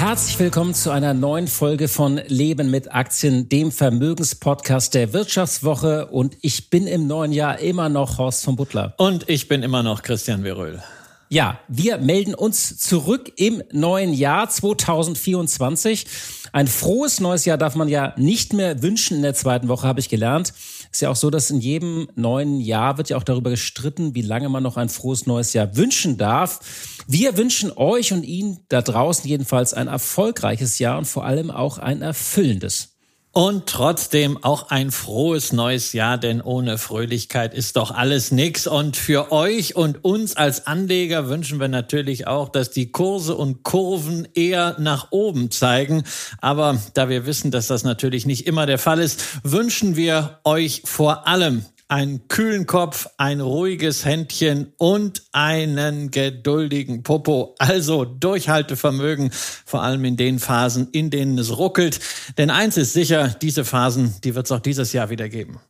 Herzlich willkommen zu einer neuen Folge von Leben mit Aktien, dem Vermögenspodcast der Wirtschaftswoche. Und ich bin im neuen Jahr immer noch Horst von Butler. Und ich bin immer noch Christian Veröhl. Ja, wir melden uns zurück im neuen Jahr 2024. Ein frohes neues Jahr darf man ja nicht mehr wünschen in der zweiten Woche, habe ich gelernt. Ist ja auch so, dass in jedem neuen Jahr wird ja auch darüber gestritten, wie lange man noch ein frohes neues Jahr wünschen darf. Wir wünschen euch und Ihnen da draußen jedenfalls ein erfolgreiches Jahr und vor allem auch ein erfüllendes. Und trotzdem auch ein frohes neues Jahr, denn ohne Fröhlichkeit ist doch alles nix. Und für euch und uns als Anleger wünschen wir natürlich auch, dass die Kurse und Kurven eher nach oben zeigen. Aber da wir wissen, dass das natürlich nicht immer der Fall ist, wünschen wir euch vor allem einen kühlen Kopf, ein ruhiges Händchen und einen geduldigen Popo. Also Durchhaltevermögen, vor allem in den Phasen, in denen es ruckelt. Denn eins ist sicher, diese Phasen, die wird es auch dieses Jahr wieder geben.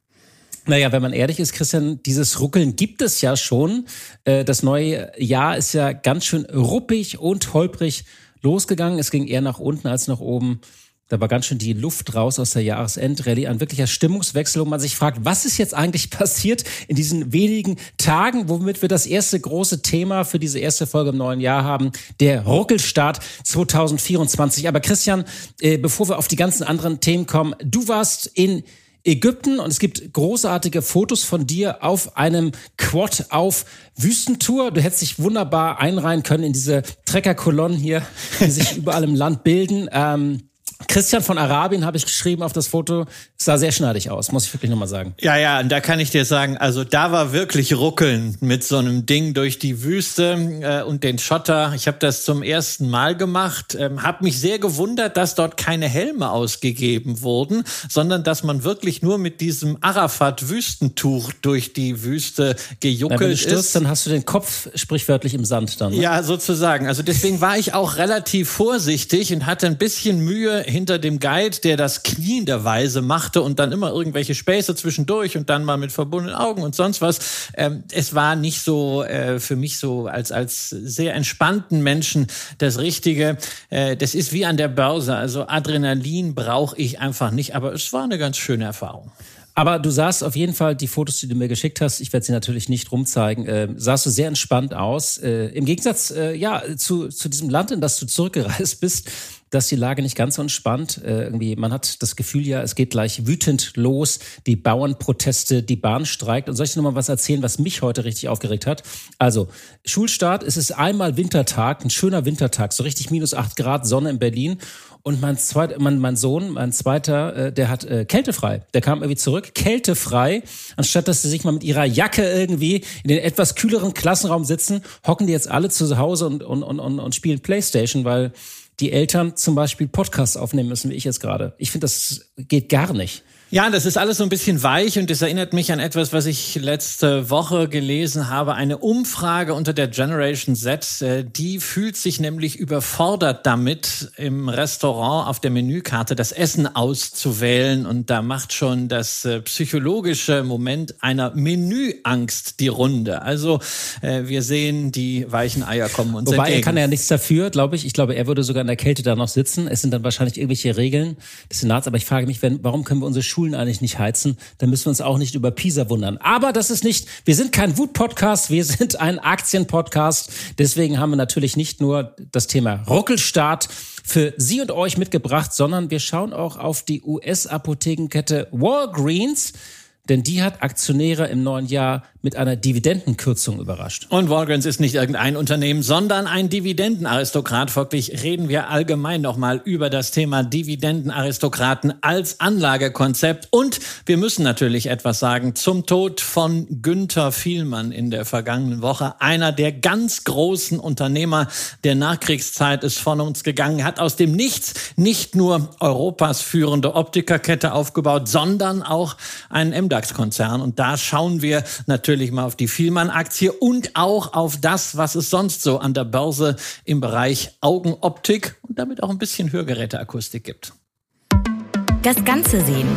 Naja, wenn man ehrlich ist, Christian, dieses Ruckeln gibt es ja schon. Äh, das neue Jahr ist ja ganz schön ruppig und holprig losgegangen. Es ging eher nach unten als nach oben. Da war ganz schön die Luft raus aus der Jahresendrallye. Ein wirklicher Stimmungswechsel, wo man sich fragt, was ist jetzt eigentlich passiert in diesen wenigen Tagen, womit wir das erste große Thema für diese erste Folge im neuen Jahr haben, der Ruckelstart 2024. Aber Christian, äh, bevor wir auf die ganzen anderen Themen kommen, du warst in Ägypten und es gibt großartige Fotos von dir auf einem Quad auf Wüstentour. Du hättest dich wunderbar einreihen können in diese Treckerkolonnen hier, die sich überall im Land bilden. Ähm, Christian von Arabien habe ich geschrieben auf das Foto. sah sehr schneidig aus, muss ich wirklich nochmal sagen. Ja, ja, und da kann ich dir sagen, also da war wirklich Ruckeln mit so einem Ding durch die Wüste äh, und den Schotter. Ich habe das zum ersten Mal gemacht, ähm, habe mich sehr gewundert, dass dort keine Helme ausgegeben wurden, sondern dass man wirklich nur mit diesem Arafat-Wüstentuch durch die Wüste gejuckelt Na, wenn du stürzt, ist. Dann hast du den Kopf sprichwörtlich im Sand dann. Ne? Ja, sozusagen. Also deswegen war ich auch relativ vorsichtig und hatte ein bisschen Mühe hinter dem Guide, der das knienderweise machte und dann immer irgendwelche Späße zwischendurch und dann mal mit verbundenen Augen und sonst was. Ähm, es war nicht so äh, für mich so als, als sehr entspannten Menschen das Richtige. Äh, das ist wie an der Börse. Also Adrenalin brauche ich einfach nicht, aber es war eine ganz schöne Erfahrung. Aber du sahst auf jeden Fall die Fotos, die du mir geschickt hast, ich werde sie natürlich nicht rumzeigen, äh, sahst du sehr entspannt aus. Äh, Im Gegensatz äh, ja zu, zu diesem Land, in das du zurückgereist bist, dass die Lage nicht ganz so entspannt. Äh, irgendwie, man hat das Gefühl ja, es geht gleich wütend los. Die Bauernproteste, die Bahn streikt. Und soll ich dir noch mal was erzählen, was mich heute richtig aufgeregt hat? Also, Schulstart, es ist einmal Wintertag, ein schöner Wintertag, so richtig minus acht Grad Sonne in Berlin. Und mein, zweit, mein, mein Sohn, mein zweiter, äh, der hat äh, kältefrei. Der kam irgendwie zurück, kältefrei. Anstatt dass sie sich mal mit ihrer Jacke irgendwie in den etwas kühleren Klassenraum sitzen, hocken die jetzt alle zu Hause und, und, und, und spielen Playstation, weil die Eltern zum Beispiel Podcasts aufnehmen müssen, wie ich jetzt gerade. Ich finde, das geht gar nicht. Ja, das ist alles so ein bisschen weich und das erinnert mich an etwas, was ich letzte Woche gelesen habe. Eine Umfrage unter der Generation Z, äh, die fühlt sich nämlich überfordert damit, im Restaurant auf der Menükarte das Essen auszuwählen. Und da macht schon das äh, psychologische Moment einer Menüangst die Runde. Also äh, wir sehen, die weichen Eier kommen uns Wobei entgegen. er kann ja nichts dafür, glaube ich. Ich glaube, er würde sogar in der Kälte da noch sitzen. Es sind dann wahrscheinlich irgendwelche Regeln des Senats. Aber ich frage mich, wenn, warum können wir unsere Schulen Schulen eigentlich nicht heizen, dann müssen wir uns auch nicht über Pisa wundern. Aber das ist nicht, wir sind kein Wut-Podcast, wir sind ein Aktien-Podcast. Deswegen haben wir natürlich nicht nur das Thema Ruckelstart für Sie und euch mitgebracht, sondern wir schauen auch auf die US-Apothekenkette Walgreens. Denn die hat Aktionäre im neuen Jahr mit einer Dividendenkürzung überrascht. Und Walgreens ist nicht irgendein Unternehmen, sondern ein Dividendenaristokrat. Folglich reden wir allgemein nochmal über das Thema Dividendenaristokraten als Anlagekonzept. Und wir müssen natürlich etwas sagen zum Tod von Günther Vielmann in der vergangenen Woche. Einer der ganz großen Unternehmer der Nachkriegszeit ist von uns gegangen, hat aus dem Nichts nicht nur Europas führende Optikerkette aufgebaut, sondern auch einen MDAX-Konzern. Und da schauen wir natürlich mal auf die Vielmann-Aktie und auch auf das, was es sonst so an der Börse im Bereich Augenoptik und damit auch ein bisschen Hörgeräteakustik gibt. Das Ganze sehen.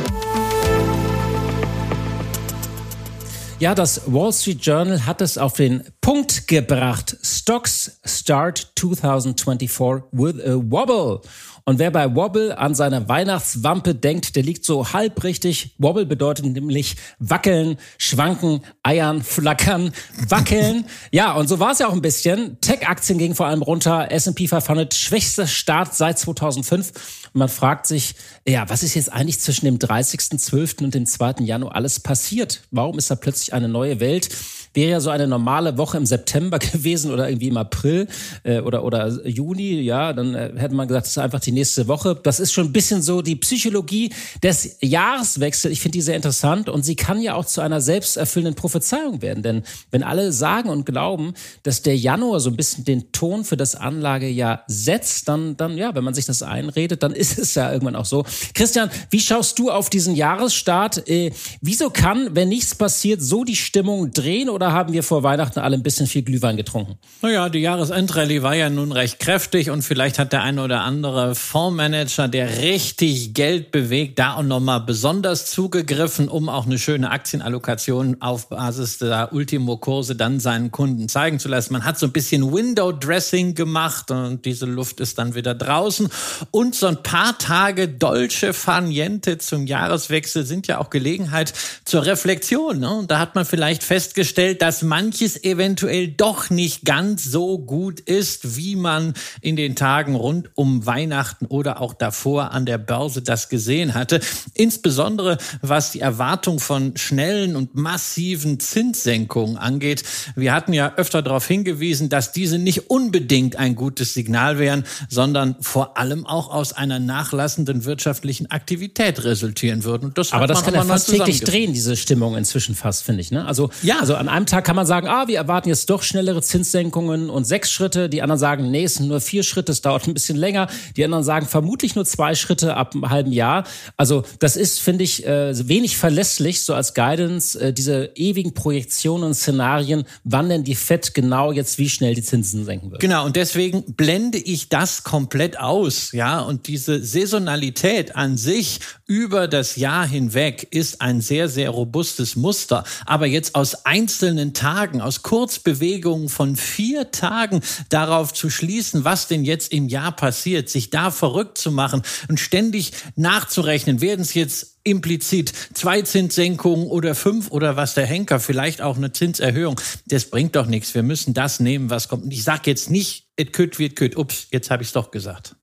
Ja, das Wall Street Journal hat es auf den Punkt gebracht. Stocks start 2024 with a wobble. Und wer bei Wobble an seine Weihnachtswampe denkt, der liegt so halb richtig. Wobble bedeutet nämlich wackeln, schwanken, eiern, flackern, wackeln. ja, und so war es ja auch ein bisschen. Tech-Aktien gingen vor allem runter. S&P 500 schwächster Start seit 2005. Und man fragt sich, ja, was ist jetzt eigentlich zwischen dem 30.12. und dem 2. Januar alles passiert? Warum ist da plötzlich eine neue Welt? Wäre ja so eine normale Woche im September gewesen oder irgendwie im April äh, oder, oder Juni, ja, dann äh, hätte man gesagt, das ist einfach die nächste Woche. Das ist schon ein bisschen so die Psychologie des Jahreswechsels. Ich finde die sehr interessant und sie kann ja auch zu einer selbsterfüllenden Prophezeiung werden. Denn wenn alle sagen und glauben, dass der Januar so ein bisschen den Ton für das Anlagejahr setzt, dann, dann ja, wenn man sich das einredet, dann ist es ja irgendwann auch so. Christian, wie schaust du auf diesen Jahresstart? Äh, wieso kann, wenn nichts passiert, so die Stimmung drehen oder haben wir vor Weihnachten alle ein bisschen viel Glühwein getrunken? Naja, die Jahresendrallye war ja nun recht kräftig und vielleicht hat der eine oder andere Fondsmanager, der richtig Geld bewegt, da auch nochmal besonders zugegriffen, um auch eine schöne Aktienallokation auf Basis der Ultimo-Kurse dann seinen Kunden zeigen zu lassen. Man hat so ein bisschen Window-Dressing gemacht und diese Luft ist dann wieder draußen. Und so ein paar Tage Dolce Farniente zum Jahreswechsel sind ja auch Gelegenheit zur Reflexion. Ne? Und da hat man vielleicht festgestellt, festgestellt, dass manches eventuell doch nicht ganz so gut ist, wie man in den Tagen rund um Weihnachten oder auch davor an der Börse das gesehen hatte. Insbesondere was die Erwartung von schnellen und massiven Zinssenkungen angeht. Wir hatten ja öfter darauf hingewiesen, dass diese nicht unbedingt ein gutes Signal wären, sondern vor allem auch aus einer nachlassenden wirtschaftlichen Aktivität resultieren würden. Das Aber das kann ja fast täglich drehen, diese Stimmung inzwischen fast, finde ich. Ne? Also, ja. also an einem Tag kann man sagen, ah, wir erwarten jetzt doch schnellere Zinssenkungen und sechs Schritte. Die anderen sagen, nee, es sind nur vier Schritte, es dauert ein bisschen länger. Die anderen sagen vermutlich nur zwei Schritte ab einem halben Jahr. Also das ist, finde ich, äh, wenig verlässlich, so als Guidance, äh, diese ewigen Projektionen und Szenarien, wann denn die FED genau jetzt wie schnell die Zinsen senken wird. Genau, und deswegen blende ich das komplett aus, ja, und diese Saisonalität an sich über das Jahr hinweg ist ein sehr, sehr robustes Muster. Aber jetzt aus einzelnen einzelnen Tagen, aus Kurzbewegungen von vier Tagen darauf zu schließen, was denn jetzt im Jahr passiert, sich da verrückt zu machen und ständig nachzurechnen, werden es jetzt implizit zwei Zinssenkungen oder fünf oder was der Henker, vielleicht auch eine Zinserhöhung. Das bringt doch nichts. Wir müssen das nehmen, was kommt. Und ich sage jetzt nicht, it could, it could. Ups, jetzt habe ich es doch gesagt.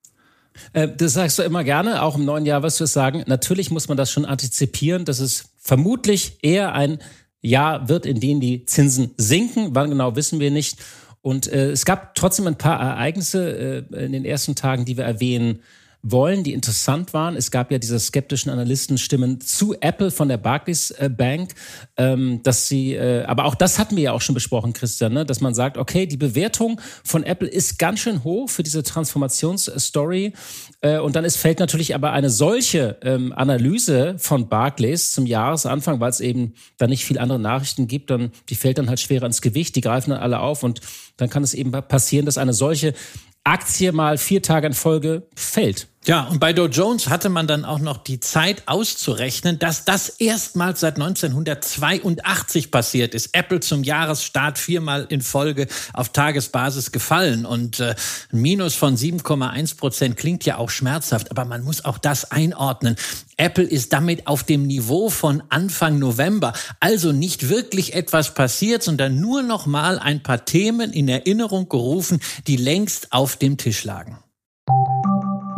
Äh, das sagst du immer gerne, auch im neuen Jahr du es sagen. Natürlich muss man das schon antizipieren, dass es vermutlich eher ein Jahr wird, in dem die Zinsen sinken. Wann genau wissen wir nicht. Und äh, es gab trotzdem ein paar Ereignisse äh, in den ersten Tagen, die wir erwähnen wollen, die interessant waren. Es gab ja diese skeptischen Analystenstimmen zu Apple von der Barclays äh, Bank, ähm, dass sie, äh, aber auch das hatten wir ja auch schon besprochen, Christian, ne? dass man sagt, okay, die Bewertung von Apple ist ganz schön hoch für diese Transformationsstory. Äh, und dann ist, fällt natürlich aber eine solche ähm, Analyse von Barclays zum Jahresanfang, weil es eben da nicht viel andere Nachrichten gibt, dann die fällt dann halt schwerer ins Gewicht, die greifen dann alle auf und dann kann es eben passieren, dass eine solche Aktie mal vier Tage in Folge fällt. Ja, und bei Dow Jones hatte man dann auch noch die Zeit auszurechnen, dass das erstmals seit 1982 passiert ist. Apple zum Jahresstart viermal in Folge auf Tagesbasis gefallen und äh, ein Minus von 7,1 Prozent klingt ja auch schmerzhaft, aber man muss auch das einordnen. Apple ist damit auf dem Niveau von Anfang November, also nicht wirklich etwas passiert, sondern nur noch mal ein paar Themen in Erinnerung gerufen, die längst auf dem Tisch lagen.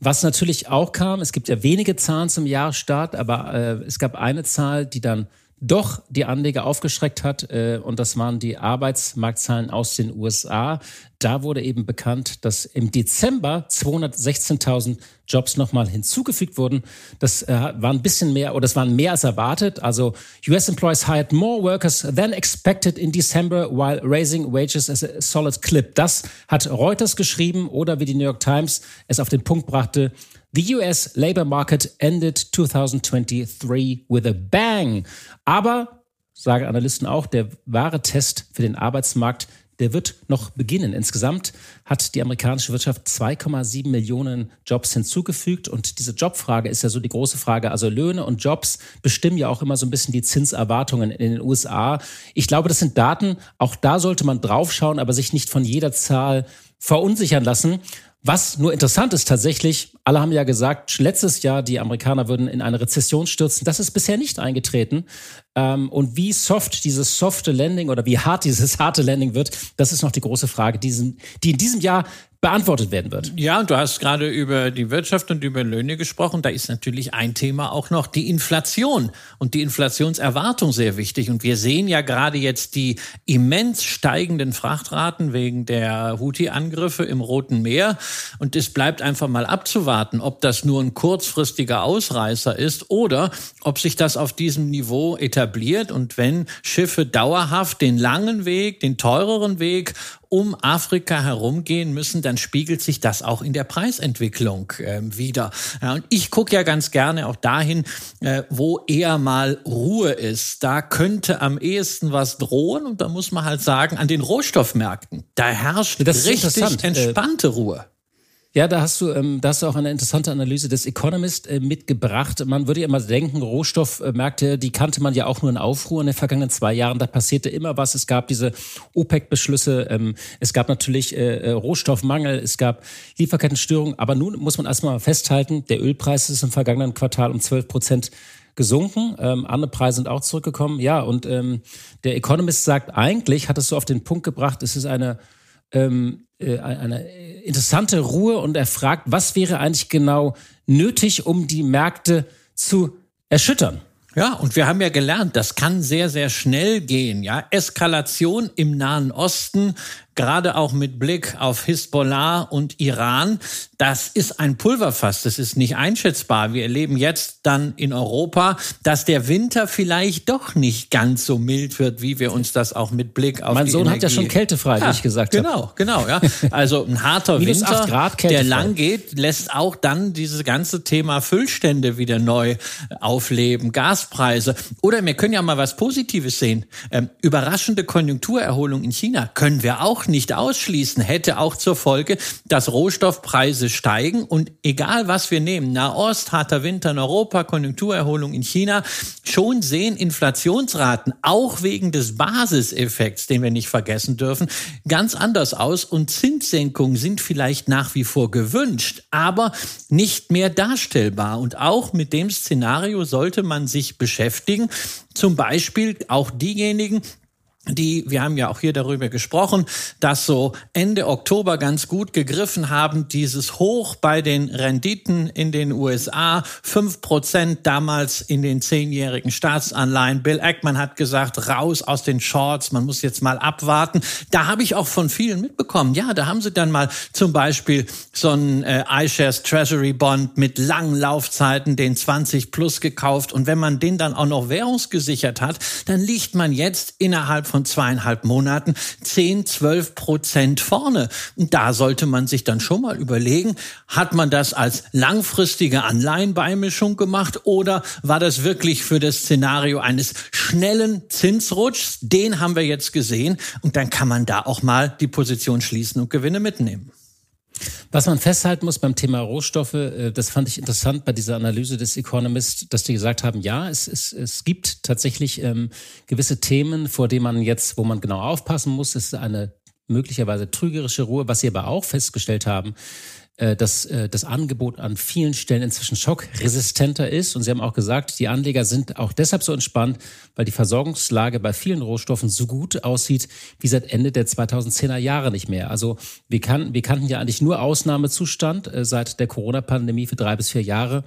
Was natürlich auch kam, es gibt ja wenige Zahlen zum Jahresstart, aber äh, es gab eine Zahl, die dann doch die Anleger aufgeschreckt hat. Äh, und das waren die Arbeitsmarktzahlen aus den USA. Da wurde eben bekannt, dass im Dezember 216.000 Jobs nochmal hinzugefügt wurden. Das äh, war ein bisschen mehr oder das waren mehr als erwartet. Also US Employees hired more workers than expected in December while raising wages as a solid clip. Das hat Reuters geschrieben oder wie die New York Times es auf den Punkt brachte, The US labor market ended 2023 with a bang. Aber, sagen Analysten auch, der wahre Test für den Arbeitsmarkt, der wird noch beginnen. Insgesamt hat die amerikanische Wirtschaft 2,7 Millionen Jobs hinzugefügt. Und diese Jobfrage ist ja so die große Frage. Also Löhne und Jobs bestimmen ja auch immer so ein bisschen die Zinserwartungen in den USA. Ich glaube, das sind Daten. Auch da sollte man draufschauen, aber sich nicht von jeder Zahl verunsichern lassen. Was nur interessant ist tatsächlich, alle haben ja gesagt, letztes Jahr die Amerikaner würden in eine Rezession stürzen. Das ist bisher nicht eingetreten. Ähm, und wie soft dieses softe Landing oder wie hart dieses harte Landing wird, das ist noch die große Frage, die in diesem Jahr beantwortet werden wird. Ja, und du hast gerade über die Wirtschaft und über Löhne gesprochen. Da ist natürlich ein Thema auch noch die Inflation und die Inflationserwartung sehr wichtig. Und wir sehen ja gerade jetzt die immens steigenden Frachtraten wegen der Houthi-Angriffe im Roten Meer. Und es bleibt einfach mal abzuwarten, ob das nur ein kurzfristiger Ausreißer ist oder ob sich das auf diesem Niveau etabliert. Und wenn Schiffe dauerhaft den langen Weg, den teureren Weg um Afrika herumgehen müssen, dann spiegelt sich das auch in der Preisentwicklung äh, wieder. Ja, und ich gucke ja ganz gerne auch dahin, äh, wo eher mal Ruhe ist. Da könnte am ehesten was drohen und da muss man halt sagen, an den Rohstoffmärkten, da herrscht richtig äh, entspannte Ruhe. Ja, da hast du, ähm, da hast du auch eine interessante Analyse des Economist äh, mitgebracht. Man würde ja immer denken, Rohstoffmärkte, die kannte man ja auch nur in Aufruhr in den vergangenen zwei Jahren. Da passierte immer was. Es gab diese OPEC-Beschlüsse, ähm, es gab natürlich äh, äh, Rohstoffmangel, es gab Lieferkettenstörungen. Aber nun muss man erstmal festhalten, der Ölpreis ist im vergangenen Quartal um 12 Prozent gesunken. Ähm, andere Preise sind auch zurückgekommen. Ja, und ähm, der Economist sagt eigentlich, hat es so auf den Punkt gebracht, es ist eine ähm, äh, eine interessante Ruhe und er fragt, was wäre eigentlich genau nötig, um die Märkte zu erschüttern? Ja, und wir haben ja gelernt, das kann sehr, sehr schnell gehen. Ja, Eskalation im Nahen Osten gerade auch mit Blick auf Hisbollah und Iran, das ist ein Pulverfass, das ist nicht einschätzbar. Wir erleben jetzt dann in Europa, dass der Winter vielleicht doch nicht ganz so mild wird, wie wir uns das auch mit Blick auf mein Sohn Energie hat ja schon kältefrei, wie ich gesagt genau, habe. Genau, genau, ja. Also ein harter Winter, Grad, der lang geht, lässt auch dann dieses ganze Thema Füllstände wieder neu aufleben, Gaspreise. Oder wir können ja mal was Positives sehen. Ähm, überraschende Konjunkturerholung in China können wir auch nicht ausschließen, hätte auch zur Folge, dass Rohstoffpreise steigen. Und egal was wir nehmen, Nahost, harter Winter in Europa, Konjunkturerholung in China, schon sehen Inflationsraten auch wegen des Basiseffekts, den wir nicht vergessen dürfen, ganz anders aus. Und Zinssenkungen sind vielleicht nach wie vor gewünscht, aber nicht mehr darstellbar. Und auch mit dem Szenario sollte man sich beschäftigen, zum Beispiel auch diejenigen, die, wir haben ja auch hier darüber gesprochen, dass so Ende Oktober ganz gut gegriffen haben, dieses Hoch bei den Renditen in den USA, fünf Prozent damals in den zehnjährigen Staatsanleihen. Bill Ackman hat gesagt, raus aus den Shorts, man muss jetzt mal abwarten. Da habe ich auch von vielen mitbekommen. Ja, da haben sie dann mal zum Beispiel so einen äh, iShares Treasury Bond mit langen Laufzeiten, den 20 plus gekauft. Und wenn man den dann auch noch währungsgesichert hat, dann liegt man jetzt innerhalb von von zweieinhalb Monaten 10, 12 Prozent vorne. Und da sollte man sich dann schon mal überlegen, hat man das als langfristige Anleihenbeimischung gemacht oder war das wirklich für das Szenario eines schnellen Zinsrutschs? Den haben wir jetzt gesehen und dann kann man da auch mal die Position schließen und Gewinne mitnehmen. Was man festhalten muss beim Thema Rohstoffe, äh, das fand ich interessant bei dieser Analyse des Economist, dass die gesagt haben, ja, es, es, es gibt tatsächlich ähm, gewisse Themen, vor denen man jetzt, wo man genau aufpassen muss, ist eine möglicherweise trügerische Ruhe, was sie aber auch festgestellt haben, dass äh, das Angebot an vielen Stellen inzwischen schockresistenter ist. Und Sie haben auch gesagt, die Anleger sind auch deshalb so entspannt, weil die Versorgungslage bei vielen Rohstoffen so gut aussieht wie seit Ende der 2010er Jahre nicht mehr. Also wir, kann, wir kannten ja eigentlich nur Ausnahmezustand äh, seit der Corona-Pandemie für drei bis vier Jahre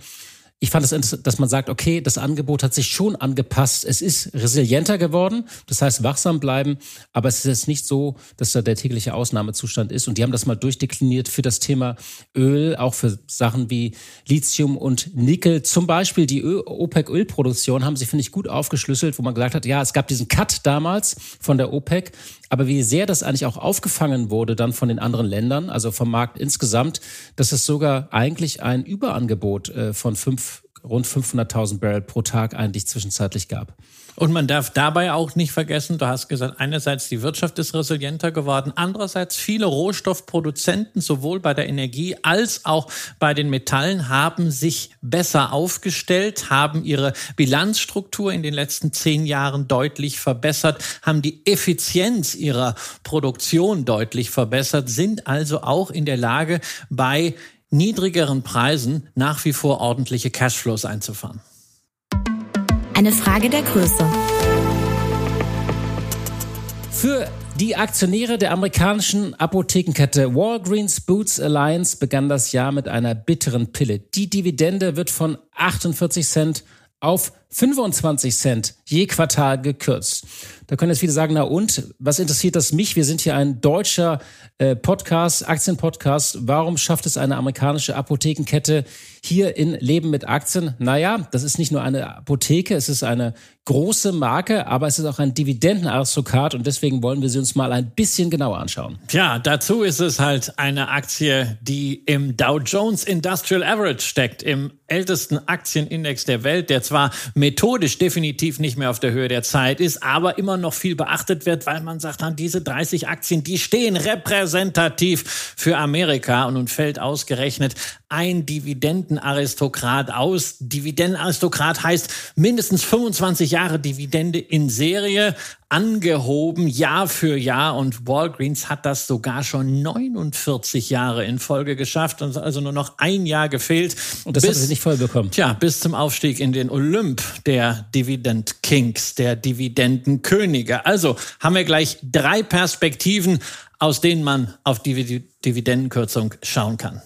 ich fand es interessant, dass man sagt, okay, das Angebot hat sich schon angepasst. Es ist resilienter geworden. Das heißt, wachsam bleiben. Aber es ist jetzt nicht so, dass da der tägliche Ausnahmezustand ist. Und die haben das mal durchdekliniert für das Thema Öl, auch für Sachen wie Lithium und Nickel. Zum Beispiel die OPEC-Ölproduktion haben sie, finde ich, gut aufgeschlüsselt, wo man gesagt hat, ja, es gab diesen Cut damals von der OPEC. Aber wie sehr das eigentlich auch aufgefangen wurde dann von den anderen Ländern, also vom Markt insgesamt, dass es sogar eigentlich ein Überangebot äh, von fünf, rund 500.000 Barrel pro Tag eigentlich zwischenzeitlich gab. Und man darf dabei auch nicht vergessen, du hast gesagt, einerseits die Wirtschaft ist resilienter geworden, andererseits viele Rohstoffproduzenten sowohl bei der Energie als auch bei den Metallen haben sich besser aufgestellt, haben ihre Bilanzstruktur in den letzten zehn Jahren deutlich verbessert, haben die Effizienz ihrer Produktion deutlich verbessert, sind also auch in der Lage, bei niedrigeren Preisen nach wie vor ordentliche Cashflows einzufahren. Eine Frage der Größe. Für die Aktionäre der amerikanischen Apothekenkette Walgreens Boots Alliance begann das Jahr mit einer bitteren Pille. Die Dividende wird von 48 Cent auf 25 Cent je Quartal gekürzt. Da können jetzt viele sagen, na und, was interessiert das mich? Wir sind hier ein deutscher äh, Podcast, Aktienpodcast. Warum schafft es eine amerikanische Apothekenkette hier in Leben mit Aktien? Naja, das ist nicht nur eine Apotheke, es ist eine große Marke, aber es ist auch ein Dividendenaristokrat und deswegen wollen wir sie uns mal ein bisschen genauer anschauen. Ja, dazu ist es halt eine Aktie, die im Dow Jones Industrial Average steckt, im ältesten Aktienindex der Welt, der zwar methodisch definitiv nicht mehr auf der Höhe der Zeit ist, aber immer noch viel beachtet wird, weil man sagt, diese 30 Aktien, die stehen repräsentativ für Amerika und nun fällt ausgerechnet ein Dividendenaristokrat aus. Dividendenaristokrat heißt mindestens 25 Jahre Dividende in Serie angehoben, Jahr für Jahr. Und Walgreens hat das sogar schon 49 Jahre in Folge geschafft und also nur noch ein Jahr gefehlt. Und das bis, hat sie nicht voll bekommen. Tja, bis zum Aufstieg in den Olymp der Dividend Kings, der Dividendenkönige. Also haben wir gleich drei Perspektiven, aus denen man auf die Dividendenkürzung schauen kann.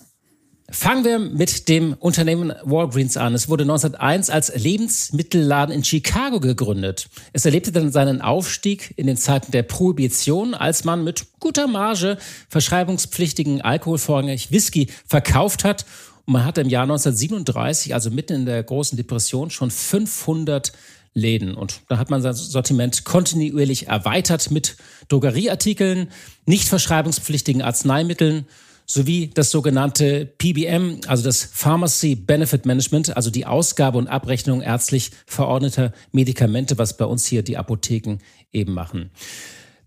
Fangen wir mit dem Unternehmen Walgreens an. Es wurde 1901 als Lebensmittelladen in Chicago gegründet. Es erlebte dann seinen Aufstieg in den Zeiten der Prohibition, als man mit guter Marge verschreibungspflichtigen Alkohol, vorrangig Whisky, verkauft hat. Und man hatte im Jahr 1937, also mitten in der großen Depression, schon 500 Läden. Und da hat man sein Sortiment kontinuierlich erweitert mit Drogerieartikeln, nicht verschreibungspflichtigen Arzneimitteln sowie das sogenannte PBM, also das Pharmacy Benefit Management, also die Ausgabe und Abrechnung ärztlich verordneter Medikamente, was bei uns hier die Apotheken eben machen.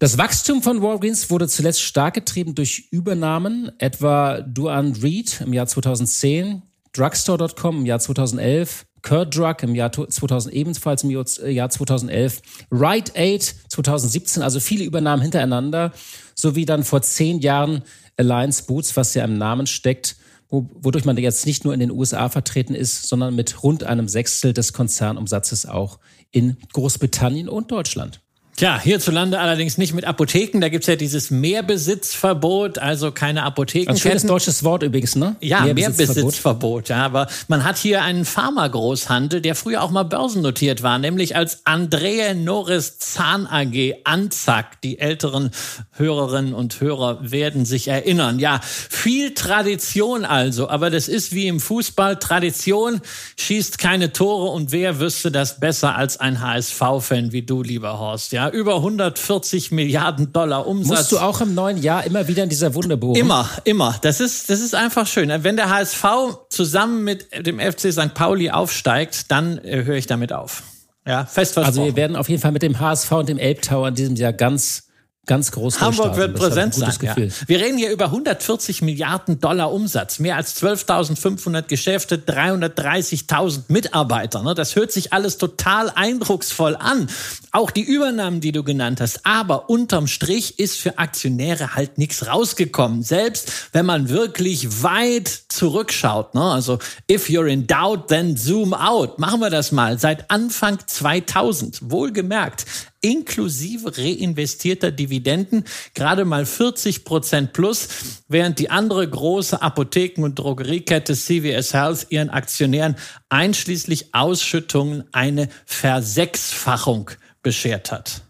Das Wachstum von Walgreens wurde zuletzt stark getrieben durch Übernahmen, etwa Duan Reed im Jahr 2010, Drugstore.com im Jahr 2011, Kurt Drug im Jahr 2000 ebenfalls im Jahr 2011, Rite Aid 2017, also viele Übernahmen hintereinander, sowie dann vor zehn Jahren Alliance Boots, was ja im Namen steckt, wodurch man jetzt nicht nur in den USA vertreten ist, sondern mit rund einem Sechstel des Konzernumsatzes auch in Großbritannien und Deutschland. Tja, hierzulande allerdings nicht mit Apotheken. Da gibt's ja dieses Mehrbesitzverbot, also keine Apotheken. Ein schönes deutsches Wort übrigens, ne? Ja, Mehrbesitzverbot. Mehrbesitzverbot. Ja, aber man hat hier einen Pharmagroßhandel, der früher auch mal börsennotiert war, nämlich als Andrea Norris Zahn AG Anzack. Die älteren Hörerinnen und Hörer werden sich erinnern. Ja, viel Tradition also, aber das ist wie im Fußball. Tradition schießt keine Tore und wer wüsste das besser als ein HSV-Fan wie du, lieber Horst? Ja, Ja, über 140 Milliarden Dollar Umsatz. Musst du auch im neuen Jahr immer wieder in dieser Wunde bohren? Immer, immer. Das ist, das ist einfach schön. Wenn der HSV zusammen mit dem FC St. Pauli aufsteigt, dann äh, höre ich damit auf. Ja, fest versprochen. Also wir werden auf jeden Fall mit dem HSV und dem Elbtower in diesem Jahr ganz ganz groß Hamburg wird präsent sein. Ja. Wir reden hier über 140 Milliarden Dollar Umsatz, mehr als 12.500 Geschäfte, 330.000 Mitarbeiter. Ne? Das hört sich alles total eindrucksvoll an. Auch die Übernahmen, die du genannt hast. Aber unterm Strich ist für Aktionäre halt nichts rausgekommen. Selbst wenn man wirklich weit zurückschaut. Ne? Also if you're in doubt, then zoom out. Machen wir das mal. Seit Anfang 2000, wohlgemerkt, inklusive reinvestierter Dividenden gerade mal 40 Prozent plus, während die andere große Apotheken- und Drogeriekette CVS Health ihren Aktionären einschließlich Ausschüttungen eine Versechsfachung beschert hat.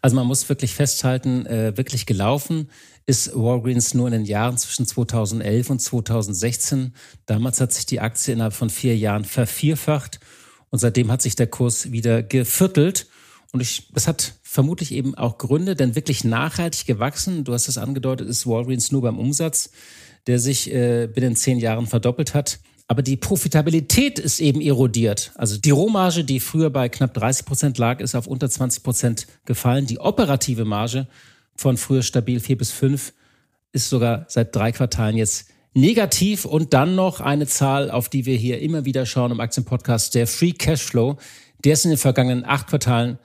Also man muss wirklich festhalten, äh, wirklich gelaufen ist Walgreens nur in den Jahren zwischen 2011 und 2016. Damals hat sich die Aktie innerhalb von vier Jahren vervierfacht und seitdem hat sich der Kurs wieder geviertelt. Und ich, das hat vermutlich eben auch Gründe, denn wirklich nachhaltig gewachsen, du hast es angedeutet, ist Walgreens nur beim Umsatz, der sich äh, binnen zehn Jahren verdoppelt hat. Aber die Profitabilität ist eben erodiert. Also die Rohmarge, die früher bei knapp 30 Prozent lag, ist auf unter 20 Prozent gefallen. Die operative Marge von früher stabil vier bis fünf ist sogar seit drei Quartalen jetzt negativ. Und dann noch eine Zahl, auf die wir hier immer wieder schauen im Aktienpodcast, der Free Cashflow. Der ist in den vergangenen acht Quartalen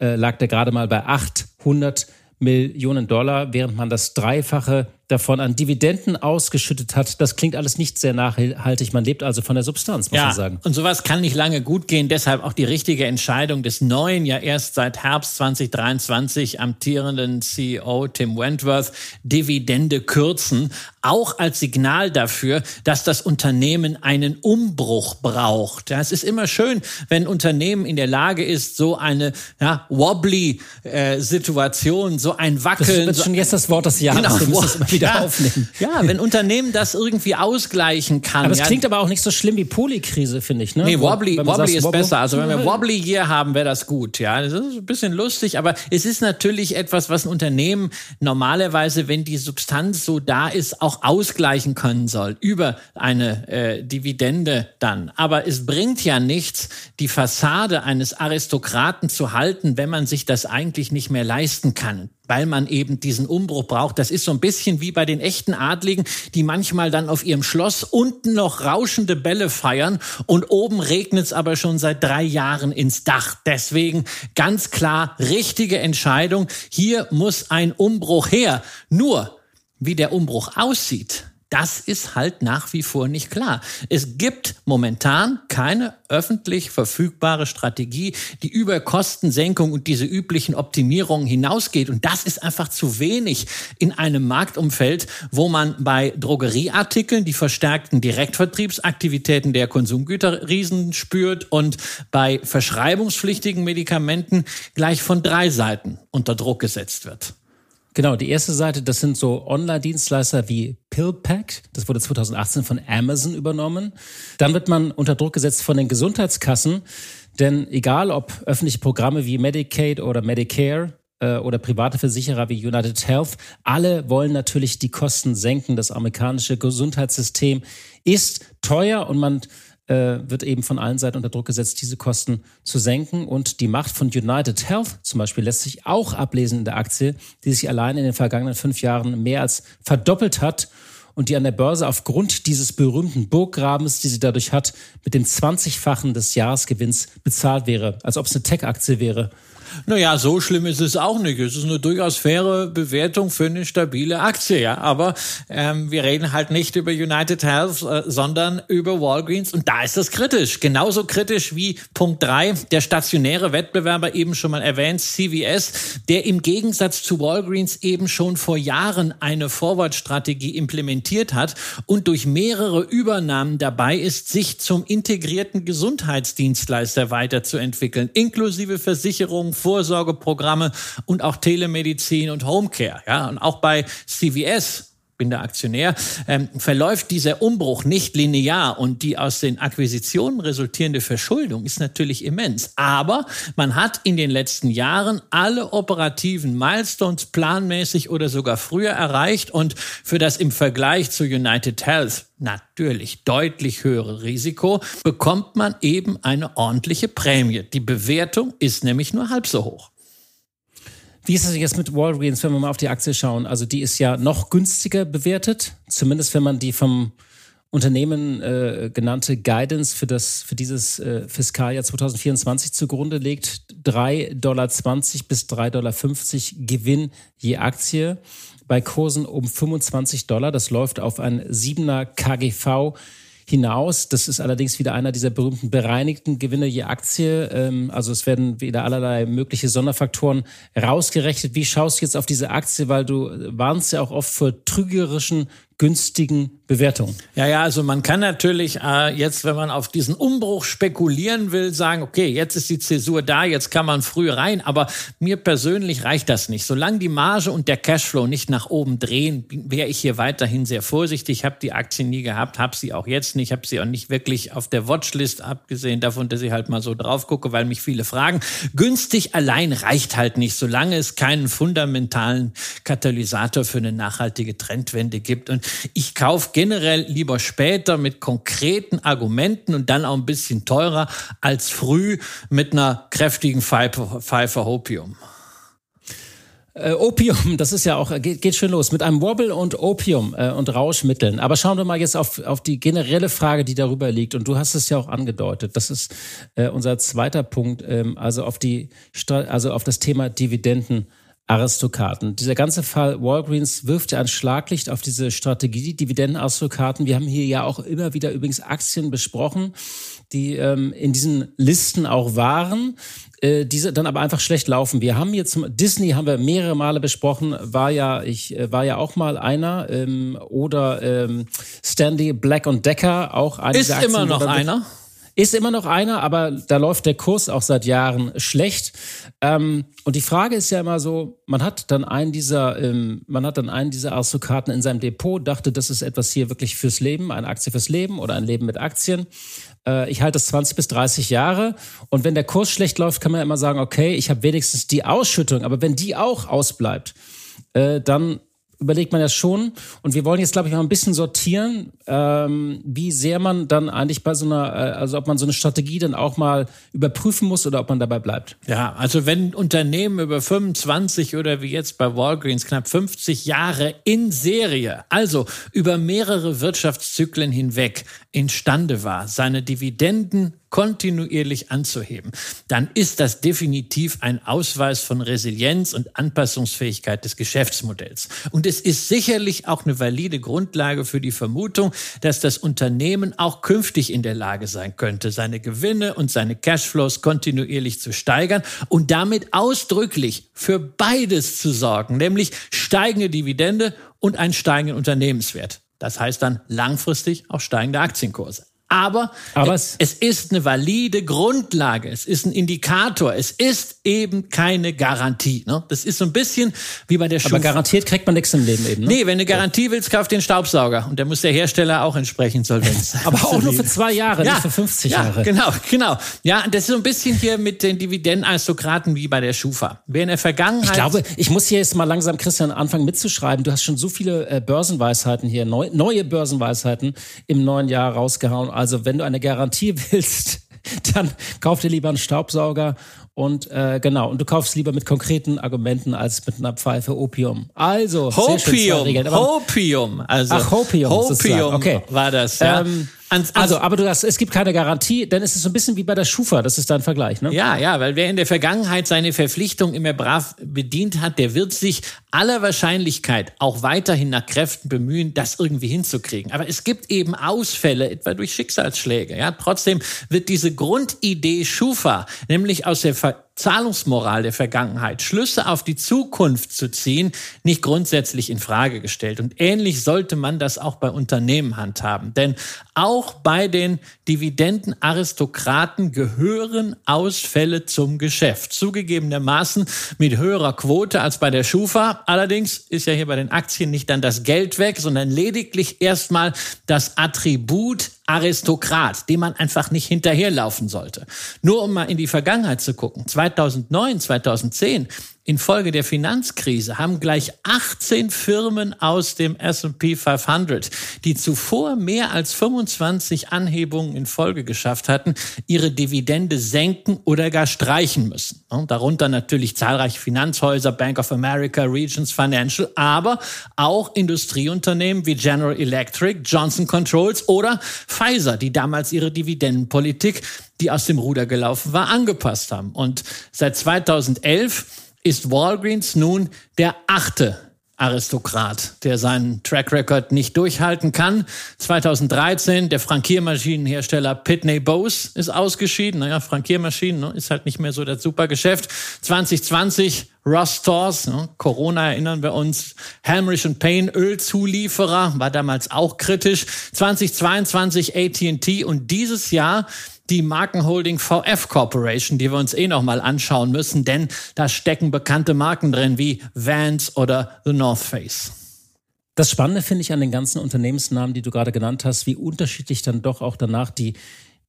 äh, lag der gerade mal bei 800 Millionen Dollar, während man das Dreifache davon an Dividenden ausgeschüttet hat. Das klingt alles nicht sehr nachhaltig. Man lebt also von der Substanz, muss ja, man sagen. Und sowas kann nicht lange gut gehen. Deshalb auch die richtige Entscheidung des neuen, ja erst seit Herbst 2023 amtierenden CEO Tim Wentworth, Dividende kürzen. Auch als Signal dafür, dass das Unternehmen einen Umbruch braucht. Ja, es ist immer schön, wenn ein Unternehmen in der Lage ist, so eine ja, wobbly äh, Situation, so ein Wackeln. Das ist schon jetzt das Wort des Jahres. Genau, wieder ja, aufnehmen. Ja, wenn Unternehmen das irgendwie ausgleichen kann. Aber es ja. klingt aber auch nicht so schlimm wie Polikrise, finde ich. Ne? Nee, Wobbly, Wobbly sagt, ist besser. Also wenn wir Wobbly hier haben, wäre das gut. Ja, das ist ein bisschen lustig, aber es ist natürlich etwas, was ein Unternehmen normalerweise, wenn die Substanz so da ist, auch ausgleichen können soll über eine äh, Dividende dann. Aber es bringt ja nichts, die Fassade eines Aristokraten zu halten, wenn man sich das eigentlich nicht mehr leisten kann weil man eben diesen Umbruch braucht. Das ist so ein bisschen wie bei den echten Adligen, die manchmal dann auf ihrem Schloss unten noch rauschende Bälle feiern und oben regnet es aber schon seit drei Jahren ins Dach. Deswegen ganz klar richtige Entscheidung. Hier muss ein Umbruch her. Nur, wie der Umbruch aussieht, das ist halt nach wie vor nicht klar. Es gibt momentan keine öffentlich verfügbare Strategie, die über Kostensenkung und diese üblichen Optimierungen hinausgeht. Und das ist einfach zu wenig in einem Marktumfeld, wo man bei Drogerieartikeln die verstärkten Direktvertriebsaktivitäten der Konsumgüterriesen spürt und bei verschreibungspflichtigen Medikamenten gleich von drei Seiten unter Druck gesetzt wird. Genau, die erste Seite, das sind so Online-Dienstleister wie PillPack. Das wurde 2018 von Amazon übernommen. Dann wird man unter Druck gesetzt von den Gesundheitskassen. Denn egal ob öffentliche Programme wie Medicaid oder Medicare äh, oder private Versicherer wie United Health, alle wollen natürlich die Kosten senken. Das amerikanische Gesundheitssystem ist teuer und man äh, wird eben von allen Seiten unter Druck gesetzt, diese Kosten zu senken. Und die Macht von United Health zum Beispiel lässt sich auch ablesen in der Aktie, die sich allein in den vergangenen fünf Jahren mehr als verdoppelt hat und die an der Börse aufgrund dieses berühmten Burggrabens, die sie dadurch hat, mit dem 20-fachen des Jahresgewinns bezahlt wäre, als ob es eine Tech-Aktie wäre. Naja, so schlimm ist es auch nicht. Es ist eine durchaus faire Bewertung für eine stabile Aktie, ja. Aber ähm, wir reden halt nicht über United Health, äh, sondern über Walgreens. Und da ist das kritisch. Genauso kritisch wie Punkt drei der stationäre Wettbewerber eben schon mal erwähnt, CVS, der im Gegensatz zu Walgreens eben schon vor Jahren eine Forward-Strategie implementiert hat und durch mehrere Übernahmen dabei ist, sich zum integrierten Gesundheitsdienstleister weiterzuentwickeln, inklusive Versicherung, Vorsorgeprogramme und auch Telemedizin und Homecare. Ja, und auch bei CVS bin der Aktionär, ähm, verläuft dieser Umbruch nicht linear und die aus den Akquisitionen resultierende Verschuldung ist natürlich immens. Aber man hat in den letzten Jahren alle operativen Milestones planmäßig oder sogar früher erreicht und für das im Vergleich zu United Health natürlich deutlich höhere Risiko bekommt man eben eine ordentliche Prämie. Die Bewertung ist nämlich nur halb so hoch. Wie ist es jetzt mit Walgreens, wenn wir mal auf die Aktie schauen? Also die ist ja noch günstiger bewertet, zumindest wenn man die vom Unternehmen äh, genannte Guidance für das für dieses äh, Fiskaljahr 2024 zugrunde legt. 3,20 Dollar bis 3,50 Dollar Gewinn je Aktie bei Kursen um 25 Dollar. Das läuft auf ein 7er KGV hinaus. Das ist allerdings wieder einer dieser berühmten bereinigten Gewinne je Aktie. Ähm, also es werden wieder allerlei mögliche Sonderfaktoren rausgerechnet. Wie schaust du jetzt auf diese Aktie? Weil du warnst ja auch oft vor trügerischen günstigen Bewertung. Ja, ja, also man kann natürlich äh, jetzt, wenn man auf diesen Umbruch spekulieren will, sagen, okay, jetzt ist die Zäsur da, jetzt kann man früh rein, aber mir persönlich reicht das nicht. Solange die Marge und der Cashflow nicht nach oben drehen, wäre ich hier weiterhin sehr vorsichtig. Ich habe die Aktie nie gehabt, habe sie auch jetzt nicht, habe sie auch nicht wirklich auf der Watchlist, abgesehen davon, dass ich halt mal so drauf gucke, weil mich viele fragen. Günstig allein reicht halt nicht, solange es keinen fundamentalen Katalysator für eine nachhaltige Trendwende gibt. Und ich kaufe generell lieber später mit konkreten Argumenten und dann auch ein bisschen teurer als früh mit einer kräftigen Pfeife, Pfeife Hopium. Äh, Opium, das ist ja auch, geht, geht schön los, mit einem Wobble und Opium äh, und Rauschmitteln. Aber schauen wir mal jetzt auf, auf die generelle Frage, die darüber liegt. Und du hast es ja auch angedeutet. Das ist äh, unser zweiter Punkt, ähm, also auf die, also auf das Thema Dividenden. Aristokraten. Dieser ganze Fall Walgreens wirft ja ein Schlaglicht auf diese Strategie, Dividendenaristokraten. Wir haben hier ja auch immer wieder übrigens Aktien besprochen, die ähm, in diesen Listen auch waren, äh, diese dann aber einfach schlecht laufen. Wir haben jetzt Disney haben wir mehrere Male besprochen, war ja ich äh, war ja auch mal einer ähm, oder ähm, Stanley Black und Decker auch einer. Ist immer noch einer. Ist immer noch einer, aber da läuft der Kurs auch seit Jahren schlecht. Ähm, und die Frage ist ja immer so, man hat dann einen dieser, ähm, man hat dann einen dieser Aristokraten in seinem Depot, dachte, das ist etwas hier wirklich fürs Leben, eine Aktie fürs Leben oder ein Leben mit Aktien. Äh, ich halte das 20 bis 30 Jahre. Und wenn der Kurs schlecht läuft, kann man ja immer sagen, okay, ich habe wenigstens die Ausschüttung, aber wenn die auch ausbleibt, äh, dann überlegt man das schon. Und wir wollen jetzt, glaube ich, mal ein bisschen sortieren, ähm, wie sehr man dann eigentlich bei so einer, äh, also ob man so eine Strategie dann auch mal überprüfen muss oder ob man dabei bleibt. Ja, also wenn Unternehmen über 25 oder wie jetzt bei Walgreens knapp 50 Jahre in Serie, also über mehrere Wirtschaftszyklen hinweg imstande war, seine Dividenden kontinuierlich anzuheben, dann ist das definitiv ein Ausweis von Resilienz und Anpassungsfähigkeit des Geschäftsmodells. Und es ist sicherlich auch eine valide Grundlage für die Vermutung, dass das Unternehmen auch künftig in der Lage sein könnte, seine Gewinne und seine Cashflows kontinuierlich zu steigern und damit ausdrücklich für beides zu sorgen, nämlich steigende Dividende und einen steigenden Unternehmenswert. Das heißt dann langfristig auch steigende Aktienkurse. Aber, Aber es, es, ist eine valide Grundlage, es ist ein Indikator, es ist eben keine Garantie. Ne? Das ist so ein bisschen wie bei der Schufa. Aber garantiert kriegt man nichts im Leben eben. Ne? Nee, wenn du Garantie willst, kauf den Staubsauger. Und da muss der Hersteller auch entsprechend solvenz sein. Aber auch nur für zwei Jahre, ja, nicht für 50 ja, Jahre. Genau, genau. Ja, das ist so ein bisschen hier mit den Dividendenaristokraten wie bei der Schufa. Wer in der Vergangenheit. Ich glaube, ich muss hier jetzt mal langsam, Christian, anfangen mitzuschreiben. Du hast schon so viele äh, Börsenweisheiten hier, neu, neue Börsenweisheiten im neuen Jahr rausgehauen also wenn du eine Garantie willst, dann kauf dir lieber einen Staubsauger und äh, genau, und du kaufst lieber mit konkreten Argumenten als mit einer Pfeife Opium. Also, Hopium, Hopium, also Ach, Hopium, Hopium okay. war das. Ja. Ähm, Ans, ans also, aber du hast, es gibt keine Garantie, denn es ist so ein bisschen wie bei der Schufa, das ist dein Vergleich, ne? Ja, ja, weil wer in der Vergangenheit seine Verpflichtung immer brav bedient hat, der wird sich aller Wahrscheinlichkeit auch weiterhin nach Kräften bemühen, das irgendwie hinzukriegen. Aber es gibt eben Ausfälle, etwa durch Schicksalsschläge. Ja, trotzdem wird diese Grundidee Schufa, nämlich aus der Ver Zahlungsmoral der Vergangenheit, Schlüsse auf die Zukunft zu ziehen, nicht grundsätzlich in Frage gestellt. Und ähnlich sollte man das auch bei Unternehmen handhaben. Denn auch bei den Dividendenaristokraten gehören Ausfälle zum Geschäft. Zugegebenermaßen mit höherer Quote als bei der Schufa, allerdings ist ja hier bei den Aktien nicht dann das Geld weg, sondern lediglich erstmal das Attribut Aristokrat, dem man einfach nicht hinterherlaufen sollte. Nur um mal in die Vergangenheit zu gucken. 2009, 2010 Infolge der Finanzkrise haben gleich 18 Firmen aus dem S&P 500, die zuvor mehr als 25 Anhebungen in Folge geschafft hatten, ihre Dividende senken oder gar streichen müssen. Darunter natürlich zahlreiche Finanzhäuser, Bank of America, Regions Financial, aber auch Industrieunternehmen wie General Electric, Johnson Controls oder Pfizer, die damals ihre Dividendenpolitik, die aus dem Ruder gelaufen war, angepasst haben. Und seit 2011 ist Walgreens nun der achte Aristokrat, der seinen Track Record nicht durchhalten kann. 2013 der Frankiermaschinenhersteller Pitney Bowes ist ausgeschieden. Naja, Frankiermaschinen ne, ist halt nicht mehr so das Supergeschäft. 2020 Ross Stores, ne, Corona erinnern wir uns. Helmrich Payne, Ölzulieferer, war damals auch kritisch. 2022 AT&T und dieses Jahr die Markenholding VF Corporation, die wir uns eh noch mal anschauen müssen, denn da stecken bekannte Marken drin wie Vans oder The North Face. Das Spannende finde ich an den ganzen Unternehmensnamen, die du gerade genannt hast, wie unterschiedlich dann doch auch danach die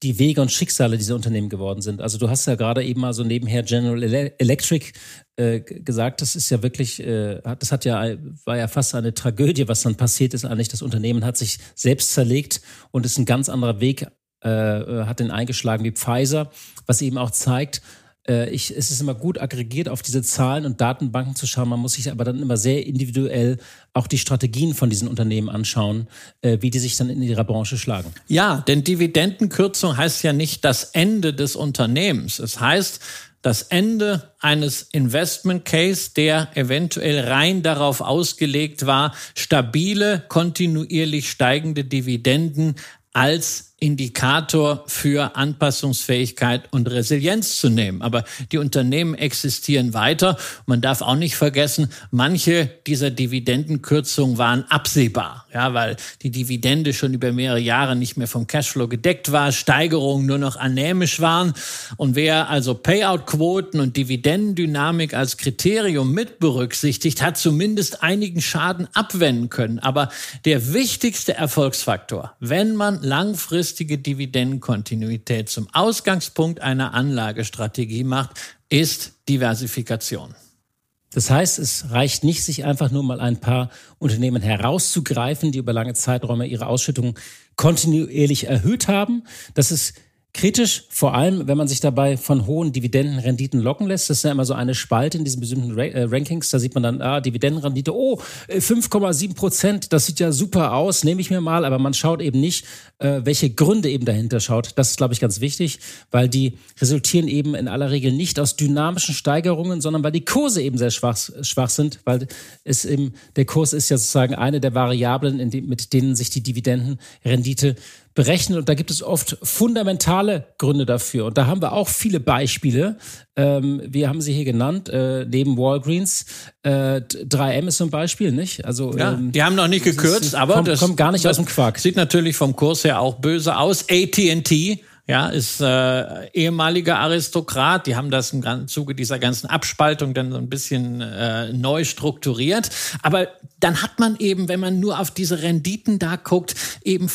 die Wege und Schicksale dieser Unternehmen geworden sind. Also du hast ja gerade eben mal so nebenher General Electric äh, gesagt, das ist ja wirklich, äh, das hat ja war ja fast eine Tragödie, was dann passiert ist. Eigentlich das Unternehmen hat sich selbst zerlegt und ist ein ganz anderer Weg äh, äh, hat den eingeschlagen wie Pfizer, was eben auch zeigt, äh, ich, es ist immer gut aggregiert auf diese Zahlen und Datenbanken zu schauen. Man muss sich aber dann immer sehr individuell auch die Strategien von diesen Unternehmen anschauen, äh, wie die sich dann in ihrer Branche schlagen. Ja, denn Dividendenkürzung heißt ja nicht das Ende des Unternehmens. Es heißt, das Ende eines Investment Case, der eventuell rein darauf ausgelegt war, stabile, kontinuierlich steigende Dividenden als Indikator für Anpassungsfähigkeit und Resilienz zu nehmen. Aber die Unternehmen existieren weiter. Man darf auch nicht vergessen, manche dieser Dividendenkürzungen waren absehbar, ja, weil die Dividende schon über mehrere Jahre nicht mehr vom Cashflow gedeckt war, Steigerungen nur noch anämisch waren. Und wer also Payout-Quoten und Dividendendynamik als Kriterium mit berücksichtigt, hat zumindest einigen Schaden abwenden können. Aber der wichtigste Erfolgsfaktor, wenn man langfristig langfristige Dividendenkontinuität zum Ausgangspunkt einer Anlagestrategie macht, ist Diversifikation. Das heißt, es reicht nicht, sich einfach nur mal ein paar Unternehmen herauszugreifen, die über lange Zeiträume ihre Ausschüttung kontinuierlich erhöht haben. Das ist Kritisch, vor allem, wenn man sich dabei von hohen Dividendenrenditen locken lässt. Das ist ja immer so eine Spalte in diesen bestimmten äh, Rankings. Da sieht man dann, ah, Dividendenrendite, oh, 5,7 äh, Prozent, das sieht ja super aus, nehme ich mir mal. Aber man schaut eben nicht, äh, welche Gründe eben dahinter schaut. Das ist, glaube ich, ganz wichtig, weil die resultieren eben in aller Regel nicht aus dynamischen Steigerungen, sondern weil die Kurse eben sehr schwach, schwach sind, weil es eben, der Kurs ist ja sozusagen eine der Variablen, die, mit denen sich die Dividendenrendite berechnet. Und da gibt es oft fundamentale Gründe dafür. Und da haben wir auch viele Beispiele. Ähm, wir haben sie hier genannt, äh, neben Walgreens. Äh, 3M ist so ein Beispiel, nicht? Also, ja, ähm, die haben noch nicht gekürzt, ist, aber kommt, das kommt gar nicht aus dem Quark. Sieht natürlich vom Kurs her auch böse aus. AT&T ja, ist äh, ehemaliger Aristokrat. Die haben das im Zuge dieser ganzen Abspaltung dann so ein bisschen äh, neu strukturiert. Aber dann hat man eben, wenn man nur auf diese Renditen da guckt, eben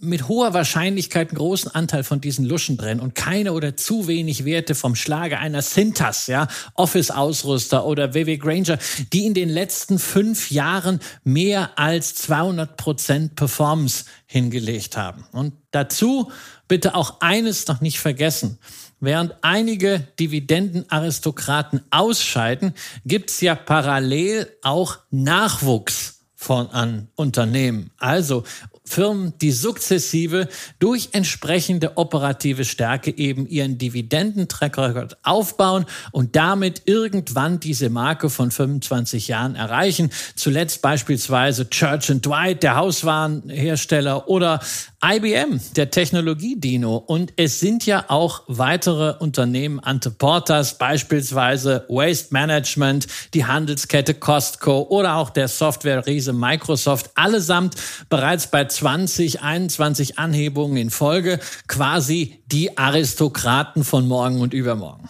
mit hoher Wahrscheinlichkeit einen großen Anteil von diesen Luschen drin und keine oder zu wenig Werte vom Schlage einer Cintas, ja, Office-Ausrüster oder WW Granger, die in den letzten fünf Jahren mehr als 200 Prozent Performance hingelegt haben. Und dazu bitte auch eines noch nicht vergessen. Während einige Dividendenaristokraten ausscheiden, gibt's ja parallel auch Nachwuchs von an Unternehmen. Also Firmen, die sukzessive durch entsprechende operative Stärke eben ihren Dividendentrackrecord aufbauen und damit irgendwann diese Marke von 25 Jahren erreichen. Zuletzt beispielsweise Church Dwight, der Hauswarenhersteller oder IBM, der Technologiedino. Und es sind ja auch weitere Unternehmen, Ante Portas, beispielsweise Waste Management, die Handelskette Costco oder auch der Software-Riese Microsoft, allesamt bereits bei 20, 21 Anhebungen in Folge, quasi die Aristokraten von morgen und übermorgen.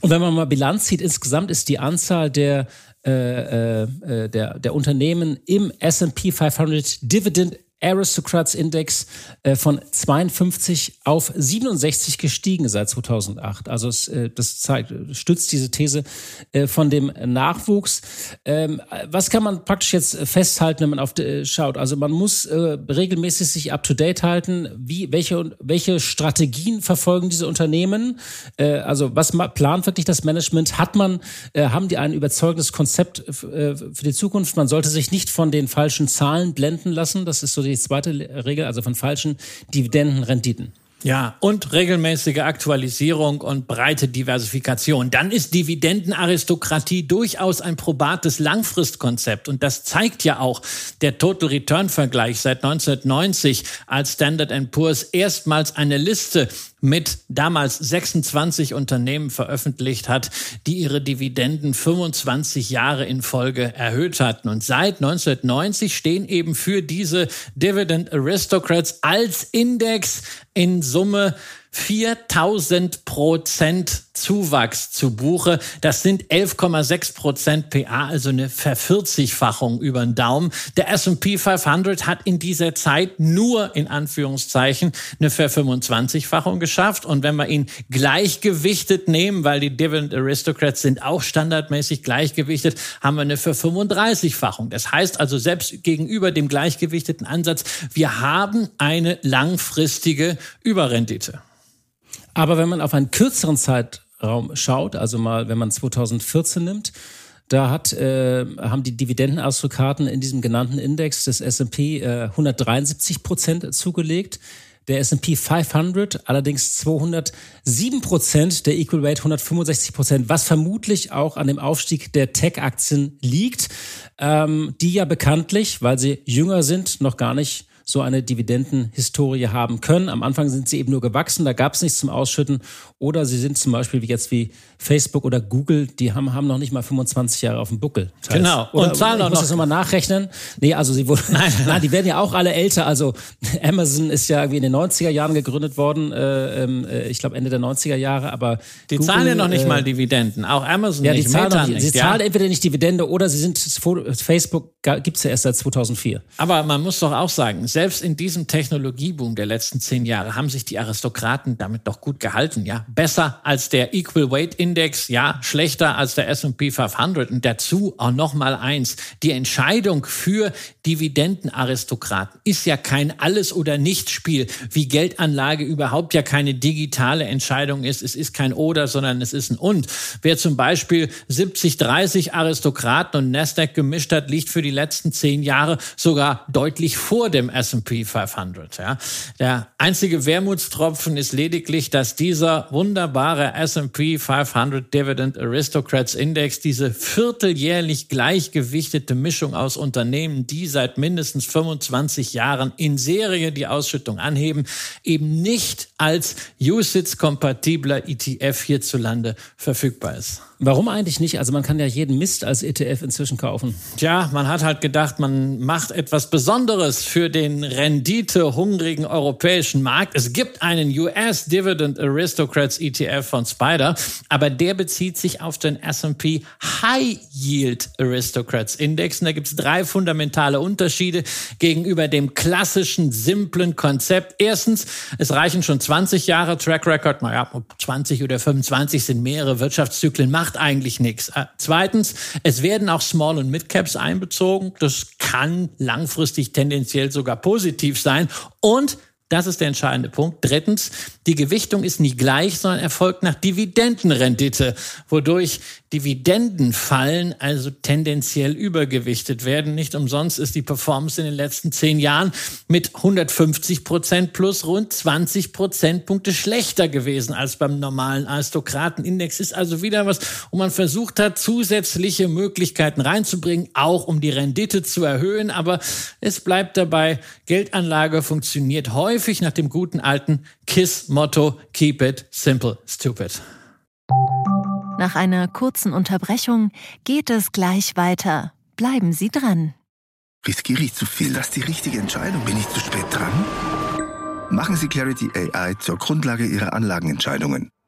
Und wenn man mal Bilanz zieht, insgesamt ist die Anzahl der äh, äh, der, der Unternehmen im S&P 500 Dividend Aristocrats Index äh, von 52 auf 67 gestiegen seit 2008. Also es, äh, das zeigt, stützt diese These äh, von dem Nachwuchs. Ähm, was kann man praktisch jetzt festhalten, wenn man auf die, schaut? Also man muss regelmäßig sich up to date halten. Wie, welche, welche Strategien verfolgen diese Unternehmen? also was plant wirklich das Management? Hat man, haben die ein überzeugendes Konzept für die Zukunft? Man sollte sich nicht von den falschen Zahlen blenden lassen. Das ist so die die zweite Regel, also von falschen Dividendenrenditen. Ja, und regelmäßige Aktualisierung und breite Diversifikation. Dann ist Dividendenaristokratie durchaus ein probates Langfristkonzept. Und das zeigt ja auch der Total Return Vergleich seit 1990, als Standard Poor's erstmals eine Liste mit damals 26 Unternehmen veröffentlicht hat, die ihre Dividenden 25 Jahre in Folge erhöht hatten. Und seit 1990 stehen eben für diese Dividend Aristocrats als Index in Summe 4000 Prozent Zuwachs zu Buche. Das sind 11,6 Prozent PA, also eine Vervierzigfachung über den Daumen. Der S&P 500 hat in dieser Zeit nur in Anführungszeichen eine Ver25-fachung geschafft. Und wenn wir ihn gleichgewichtet nehmen, weil die Dividend Aristocrats sind auch standardmäßig gleichgewichtet, haben wir eine Ver35-fachung. Das heißt also selbst gegenüber dem gleichgewichteten Ansatz, wir haben eine langfristige Überrendite. Aber wenn man auf einen kürzeren Zeitraum schaut, also mal, wenn man 2014 nimmt, da hat, äh, haben die Dividendenaristokraten in diesem genannten Index des S&P äh, 173 Prozent zugelegt. Der S&P 500 allerdings 207 Prozent, der Equal Rate 165 Prozent, was vermutlich auch an dem Aufstieg der Tech-Aktien liegt, ähm, die ja bekanntlich, weil sie jünger sind, noch gar nicht so eine Dividendenhistorie haben können. Am Anfang sind sie eben nur gewachsen, da gab es nichts zum Ausschütten. Oder sie sind zum Beispiel wie jetzt wie Facebook oder Google, die haben, haben noch nicht mal 25 Jahre auf dem Buckel. Das genau. Oder, und zahlen auch noch. Ich muss das nochmal nachrechnen. Nee, also sie wurden, nein, nein, die werden ja auch alle älter. Also Amazon ist ja irgendwie in den 90er Jahren gegründet worden. Äh, ähm, äh, ich glaube Ende der 90er Jahre, aber die Google, zahlen ja noch nicht äh, mal Dividenden. Auch Amazon ja, nicht. Die zahlen noch, nicht. Sie ja. zahlen entweder nicht Dividende oder sie sind Facebook gibt's ja erst seit 2004. Aber man muss doch auch sagen, selbst in diesem Technologieboom der letzten zehn Jahre haben sich die Aristokraten damit doch gut gehalten. Ja, besser als der Equal Weight Index, ja, schlechter als der S&P 500 und dazu auch noch mal eins: Die Entscheidung für Dividendenaristokraten ist ja kein Alles oder Nichts Spiel, wie Geldanlage überhaupt ja keine digitale Entscheidung ist. Es ist kein Oder, sondern es ist ein Und. Wer zum Beispiel 70, 30 Aristokraten und Nasdaq gemischt hat, liegt für die letzten zehn Jahre sogar deutlich vor dem S&P 500. Ja. Der einzige Wermutstropfen ist lediglich, dass dieser wunderbare S&P 500 Dividend Aristocrats Index, diese vierteljährlich gleichgewichtete Mischung aus Unternehmen, die seit mindestens 25 Jahren in Serie die Ausschüttung anheben, eben nicht als USITS-kompatibler ETF hierzulande verfügbar ist. Warum eigentlich nicht? Also man kann ja jeden Mist als ETF inzwischen kaufen. Tja, man hat halt gedacht, man macht etwas Besonderes für den renditehungrigen europäischen Markt. Es gibt einen US Dividend Aristocrats ETF von Spider, aber der bezieht sich auf den S&P High Yield Aristocrats Index. Und da gibt es drei fundamentale Unterschiede gegenüber dem klassischen, simplen Konzept. Erstens, es reichen schon 20 Jahre Track Record. Naja, 20 oder 25 sind mehrere Wirtschaftszyklen. Macht macht eigentlich nichts. Äh, zweitens, es werden auch Small- und Mid-Caps einbezogen. Das kann langfristig tendenziell sogar positiv sein. Und das ist der entscheidende Punkt. Drittens, die Gewichtung ist nicht gleich, sondern erfolgt nach Dividendenrendite, wodurch Dividendenfallen also tendenziell übergewichtet werden. Nicht umsonst ist die Performance in den letzten zehn Jahren mit 150 Prozent plus rund 20 Prozentpunkte schlechter gewesen als beim normalen Aristokratenindex. Ist also wieder was, wo man versucht hat, zusätzliche Möglichkeiten reinzubringen, auch um die Rendite zu erhöhen. Aber es bleibt dabei, Geldanlage funktioniert häufig nach dem guten alten KISS-Motto Keep it simple, stupid. Nach einer kurzen Unterbrechung geht es gleich weiter. Bleiben Sie dran. Riskiere ich zu viel? Das ist die richtige Entscheidung. Bin ich zu spät dran? Machen Sie Clarity AI zur Grundlage Ihrer Anlagenentscheidungen.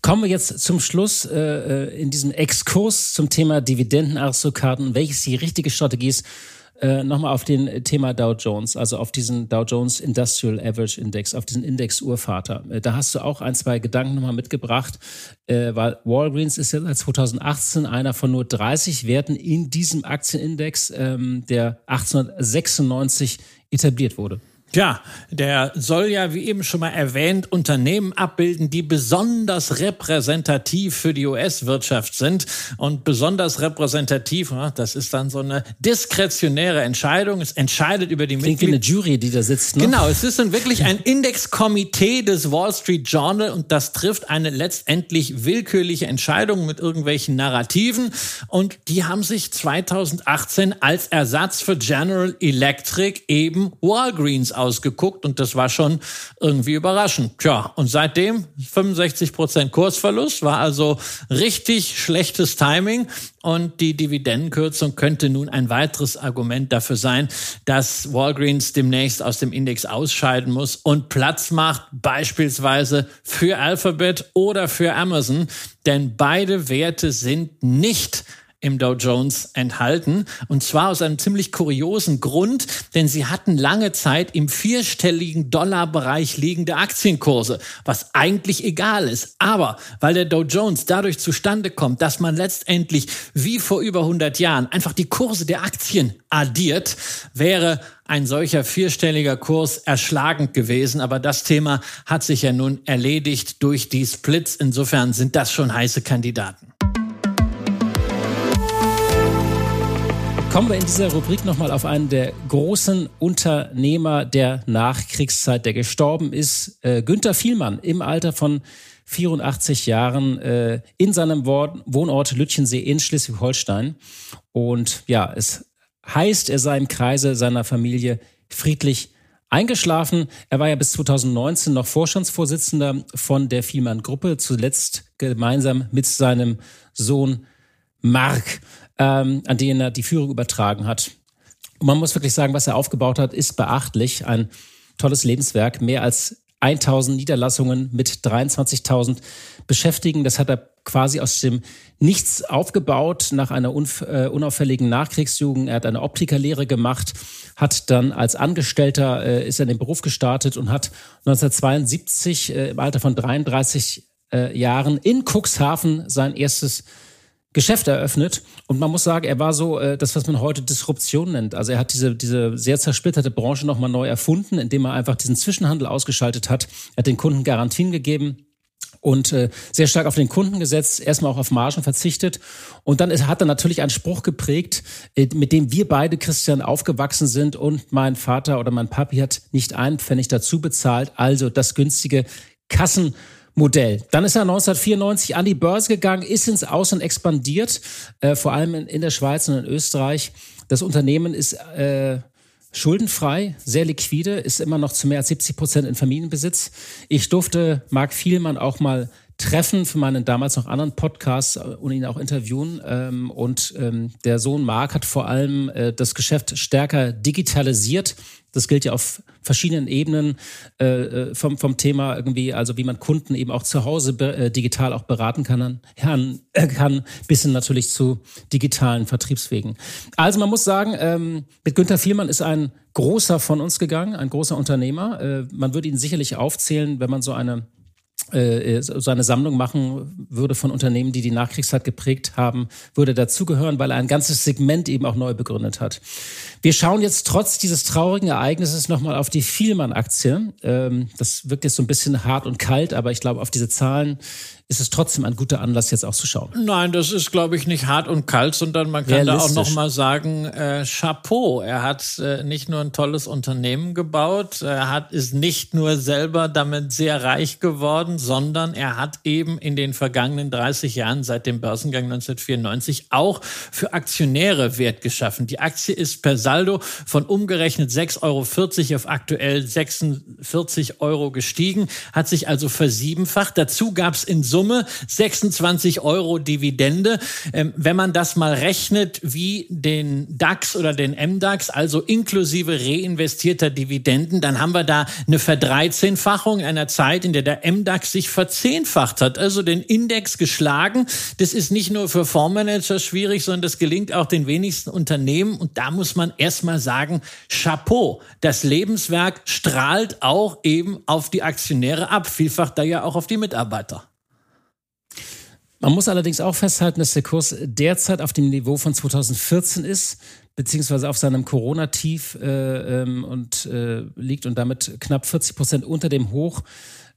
Kommen wir jetzt zum Schluss äh, äh, in diesem Exkurs zum Thema Dividendenaristokraten, welches die richtige Strategie ist. Äh, Nochmal auf den Thema Dow Jones, also auf diesen Dow Jones Industrial Average Index, auf diesen Index Urvater. Äh, da hast du auch ein, zwei Gedanken nochmal mitgebracht, äh, weil Walgreens ist ja seit 2018 einer von nur 30 Werten in diesem Aktienindex, ähm, der 1896 etabliert wurde. Tja, der soll ja, wie eben schon mal erwähnt, Unternehmen abbilden, die besonders repräsentativ für die US-Wirtschaft sind. Und besonders repräsentativ, das ist dann so eine diskretionäre Entscheidung. Es entscheidet über die Klingt Mitglied wie eine Jury, die da sitzt. Ne? Genau, es ist dann wirklich ein Indexkomitee des Wall Street Journal und das trifft eine letztendlich willkürliche Entscheidung mit irgendwelchen Narrativen. Und die haben sich 2018 als Ersatz für General Electric eben Walgreens ausgeguckt und das war schon irgendwie überraschend. Tja, und seitdem 65 Prozent Kursverlust, war also richtig schlechtes Timing und die Dividendenkürzung könnte nun ein weiteres Argument dafür sein, dass Walgreens demnächst aus dem Index ausscheiden muss und Platz macht beispielsweise für Alphabet oder für Amazon, denn beide Werte sind nicht im Dow Jones enthalten. Und zwar aus einem ziemlich kuriosen Grund, denn sie hatten lange Zeit im vierstelligen Dollarbereich liegende Aktienkurse, was eigentlich egal ist. Aber weil der Dow Jones dadurch zustande kommt, dass man letztendlich wie vor über 100 Jahren einfach die Kurse der Aktien addiert, wäre ein solcher vierstelliger Kurs erschlagend gewesen. Aber das Thema hat sich ja nun erledigt durch die Splits. Insofern sind das schon heiße Kandidaten. Kommen wir in dieser Rubrik nochmal auf einen der großen Unternehmer der Nachkriegszeit, der gestorben ist, äh, Günther Vielmann im Alter von 84 Jahren äh, in seinem Wohnort Lütchensee in Schleswig-Holstein. Und ja, es heißt, er sei im Kreise seiner Familie friedlich eingeschlafen. Er war ja bis 2019 noch Vorstandsvorsitzender von der Vielmann-Gruppe, zuletzt gemeinsam mit seinem Sohn Mark ähm, an denen er die Führung übertragen hat. Und man muss wirklich sagen, was er aufgebaut hat, ist beachtlich. Ein tolles Lebenswerk, mehr als 1000 Niederlassungen mit 23.000 Beschäftigten. Das hat er quasi aus dem Nichts aufgebaut nach einer äh, unauffälligen Nachkriegsjugend. Er hat eine Optikerlehre gemacht, hat dann als Angestellter äh, ist er in den Beruf gestartet und hat 1972 äh, im Alter von 33 äh, Jahren in Cuxhaven sein erstes Geschäft eröffnet. Und man muss sagen, er war so äh, das, was man heute Disruption nennt. Also er hat diese, diese sehr zersplitterte Branche nochmal neu erfunden, indem er einfach diesen Zwischenhandel ausgeschaltet hat. Er hat den Kunden Garantien gegeben und äh, sehr stark auf den Kunden gesetzt, erstmal auch auf Margen verzichtet. Und dann ist, hat er natürlich einen Spruch geprägt, äh, mit dem wir beide, Christian, aufgewachsen sind und mein Vater oder mein Papi hat nicht einen Pfennig dazu bezahlt. Also das günstige Kassen. Modell. Dann ist er 1994 an die Börse gegangen, ist ins Ausland expandiert, äh, vor allem in, in, der Schweiz und in Österreich. Das Unternehmen ist äh, schuldenfrei, sehr liquide, ist immer noch zu mehr als 70 Prozent in Familienbesitz. Ich durfte Marc Vielmann auch mal treffen für meinen damals noch anderen Podcast äh, und ihn auch interviewen. Ähm, und ähm, der Sohn Marc hat vor allem äh, das Geschäft stärker digitalisiert. Das gilt ja auf verschiedenen Ebenen äh, äh vom, vom Thema irgendwie, also wie man Kunden eben auch zu Hause äh, digital auch beraten kann, kann, äh, kann, bis hin natürlich zu digitalen Vertriebswegen. Also man muss sagen, ähm, mit Günther Vielmann ist ein großer von uns gegangen, ein großer Unternehmer. Man würde ihn sicherlich aufzählen, wenn man so eine so eine Sammlung machen würde von Unternehmen, die die Nachkriegszeit geprägt haben, würde dazugehören, weil er ein ganzes Segment eben auch neu begründet hat. Wir schauen jetzt trotz dieses traurigen Ereignisses nochmal auf die Vielmann-Aktie. Ähm, das wirkt jetzt so ein bisschen hart und kalt, aber ich glaube, auf diese Zahlen ist es trotzdem ein guter Anlass, jetzt auch zu schauen. Nein, das ist, glaube ich, nicht hart und kalt, sondern man kann da auch noch mal sagen, äh, Chapeau. Er hat äh, nicht nur ein tolles Unternehmen gebaut, er hat ist nicht nur selber damit sehr reich geworden, sondern er hat eben in den vergangenen 30 Jahren seit dem Börsengang 1994 auch für Aktionäre Wert geschaffen. Die Aktie ist per Saldo von umgerechnet 6,40 Euro auf aktuell 46 Euro gestiegen, hat sich also versiebenfacht. Dazu gab es in Summe Summe 26 Euro Dividende. Ähm, wenn man das mal rechnet wie den DAX oder den MDAX, also inklusive reinvestierter Dividenden, dann haben wir da eine Verdreizehnfachung in einer Zeit, in der der MDAX sich verzehnfacht hat, also den Index geschlagen. Das ist nicht nur für Fondsmanager schwierig, sondern das gelingt auch den wenigsten Unternehmen. Und da muss man erstmal sagen, Chapeau. Das Lebenswerk strahlt auch eben auf die Aktionäre ab, vielfach da ja auch auf die Mitarbeiter. Man muss allerdings auch festhalten, dass der Kurs derzeit auf dem Niveau von 2014 ist, beziehungsweise auf seinem Corona-Tief äh, ähm, und äh, liegt und damit knapp 40 Prozent unter dem Hoch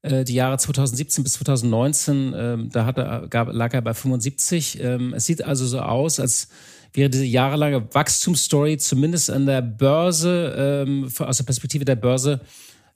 äh, die Jahre 2017 bis 2019. Ähm, da hat er, gab, lag er bei 75. Ähm, es sieht also so aus, als wäre diese jahrelange Wachstumsstory zumindest an der Börse, ähm, aus der Perspektive der Börse,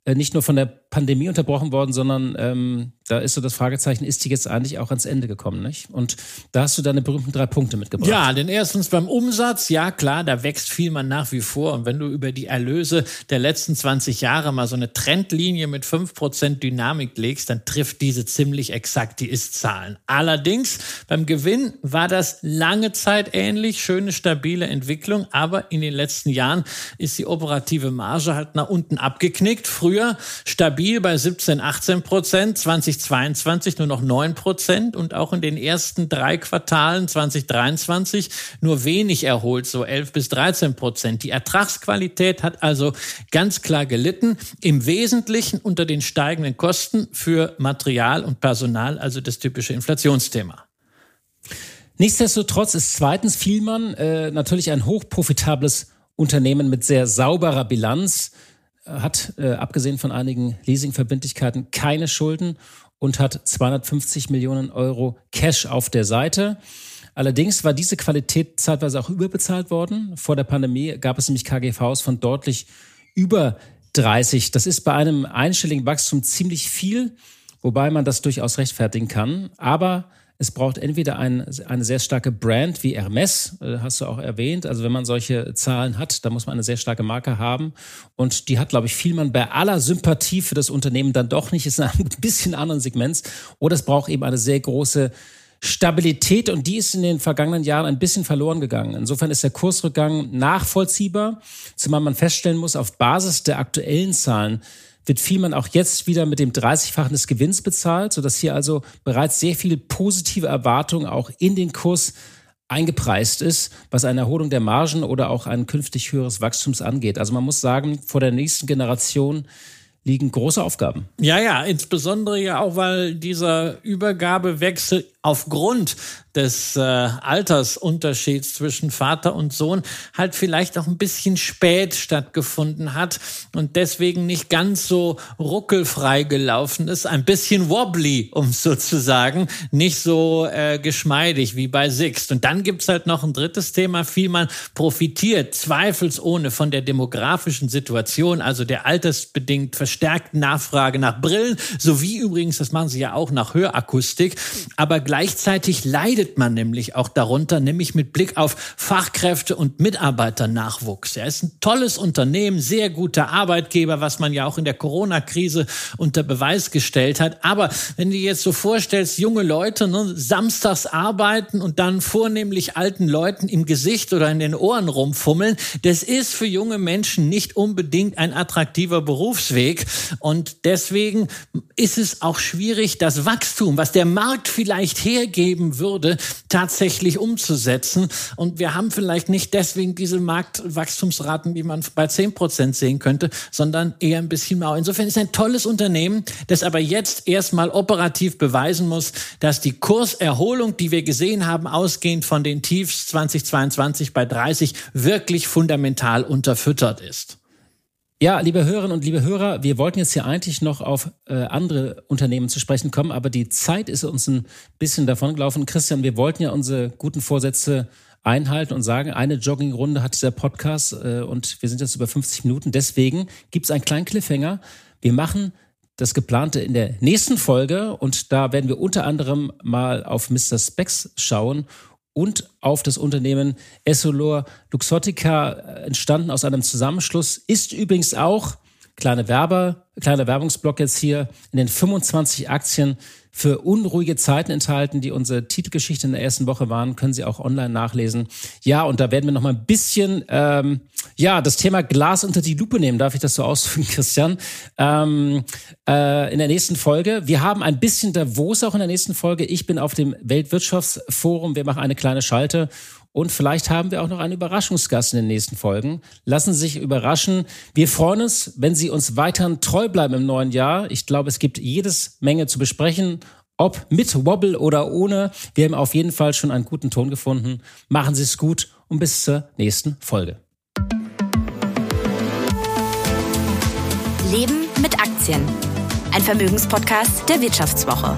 äh, nicht nur von der Pandemie unterbrochen worden, sondern ähm, da ist so das Fragezeichen, ist die jetzt eigentlich auch ans Ende gekommen, nicht? Und da hast du deine berühmten drei Punkte mitgebracht. Ja, denn erstens beim Umsatz, ja klar, da wächst viel man nach wie vor. Und wenn du über die Erlöse der letzten 20 Jahre mal so eine Trendlinie mit 5% Dynamik legst, dann trifft diese ziemlich exakt die Ist-Zahlen. Allerdings beim Gewinn war das lange Zeit ähnlich, schöne, stabile Entwicklung, aber in den letzten Jahren ist die operative Marge halt nach unten abgeknickt. Früher stabil stabil bei 17, 18 Prozent, 2022 nur noch 9 Prozent und auch in den ersten drei Quartalen 2023 nur wenig erholt, so 11 bis 13 Prozent. Die Ertragsqualität hat also ganz klar gelitten, im Wesentlichen unter den steigenden Kosten für Material und Personal, also das typische Inflationsthema. Nichtsdestotrotz ist zweitens Vielmann äh, natürlich ein hochprofitables Unternehmen mit sehr sauberer Bilanz hat, äh, abgesehen von einigen Leasingverbindlichkeiten, keine Schulden und hat 250 Millionen Euro Cash auf der Seite. Allerdings war diese Qualität zeitweise auch überbezahlt worden. Vor der Pandemie gab es nämlich KGVs von deutlich über 30. Das ist bei einem einstelligen Wachstum ziemlich viel, wobei man das durchaus rechtfertigen kann. Aber es braucht entweder ein, eine sehr starke Brand wie Hermes, äh, hast du auch erwähnt. Also wenn man solche Zahlen hat, da muss man eine sehr starke Marke haben. Und die hat, glaube ich, Vielmann bei aller Sympathie für das Unternehmen dann doch nicht, ist in einem bisschen anderen Segment. Oder es braucht eben eine sehr große Stabilität und die ist in den vergangenen Jahren ein bisschen verloren gegangen. Insofern ist der Kursrückgang nachvollziehbar, zumal man feststellen muss, auf Basis der aktuellen Zahlen wird Vielmann auch jetzt wieder mit dem 30-fachen des Gewinns bezahlt, sodass hier also bereits sehr viel positive Erwartung auch in den Kurs eingepreist ist, was eine Erholung der Margen oder auch ein künftig höheres Wachstums angeht. Also man muss sagen, vor der nächsten Generation liegen große Aufgaben. Ja, ja, insbesondere ja auch, weil dieser Übergabewechsel aufgrund des äh, Altersunterschieds zwischen Vater und Sohn halt vielleicht auch ein bisschen spät stattgefunden hat und deswegen nicht ganz so ruckelfrei gelaufen ist, ein bisschen wobbly, um sozusagen, nicht so äh, geschmeidig wie bei Sixt. Und dann gibt's halt noch ein drittes Thema, wie man profitiert zweifelsohne von der demografischen Situation, also der altersbedingt verstärkten Nachfrage nach Brillen, sowie übrigens, das machen sie ja auch nach Hörakustik, aber Gleichzeitig leidet man nämlich auch darunter, nämlich mit Blick auf Fachkräfte und Mitarbeiternachwuchs. Er ist ein tolles Unternehmen, sehr guter Arbeitgeber, was man ja auch in der Corona-Krise unter Beweis gestellt hat. Aber wenn du dir jetzt so vorstellst, junge Leute ne, samstags arbeiten und dann vornehmlich alten Leuten im Gesicht oder in den Ohren rumfummeln, das ist für junge Menschen nicht unbedingt ein attraktiver Berufsweg. Und deswegen ist es auch schwierig, das Wachstum, was der Markt vielleicht hergeben würde, tatsächlich umzusetzen. Und wir haben vielleicht nicht deswegen diese Marktwachstumsraten, die man bei 10 Prozent sehen könnte, sondern eher ein bisschen mau. Insofern ist ein tolles Unternehmen, das aber jetzt erstmal operativ beweisen muss, dass die Kurserholung, die wir gesehen haben, ausgehend von den Tiefs 2022 bei 30, wirklich fundamental unterfüttert ist. Ja, liebe Hörerinnen und liebe Hörer, wir wollten jetzt hier eigentlich noch auf äh, andere Unternehmen zu sprechen kommen, aber die Zeit ist uns ein bisschen davon gelaufen. Christian, wir wollten ja unsere guten Vorsätze einhalten und sagen, eine Joggingrunde hat dieser Podcast äh, und wir sind jetzt über 50 Minuten. Deswegen gibt es einen kleinen Cliffhanger. Wir machen das geplante in der nächsten Folge und da werden wir unter anderem mal auf Mr. Specs schauen und auf das Unternehmen Essolor Luxottica entstanden aus einem Zusammenschluss, ist übrigens auch, kleine Werber, kleiner Werbungsblock jetzt hier, in den 25 Aktien für unruhige Zeiten enthalten, die unsere Titelgeschichte in der ersten Woche waren, können Sie auch online nachlesen. Ja, und da werden wir noch mal ein bisschen, ähm, ja, das Thema Glas unter die Lupe nehmen. Darf ich das so ausführen, Christian? Ähm, äh, in der nächsten Folge. Wir haben ein bisschen Davos auch in der nächsten Folge. Ich bin auf dem Weltwirtschaftsforum. Wir machen eine kleine Schalte und vielleicht haben wir auch noch einen Überraschungsgast in den nächsten Folgen. Lassen Sie sich überraschen. Wir freuen uns, wenn Sie uns weiterhin treu bleiben im neuen Jahr. Ich glaube, es gibt jedes Menge zu besprechen. Ob mit Wobble oder ohne. Wir haben auf jeden Fall schon einen guten Ton gefunden. Machen Sie es gut und bis zur nächsten Folge. Leben mit Aktien. Ein Vermögenspodcast der Wirtschaftswoche.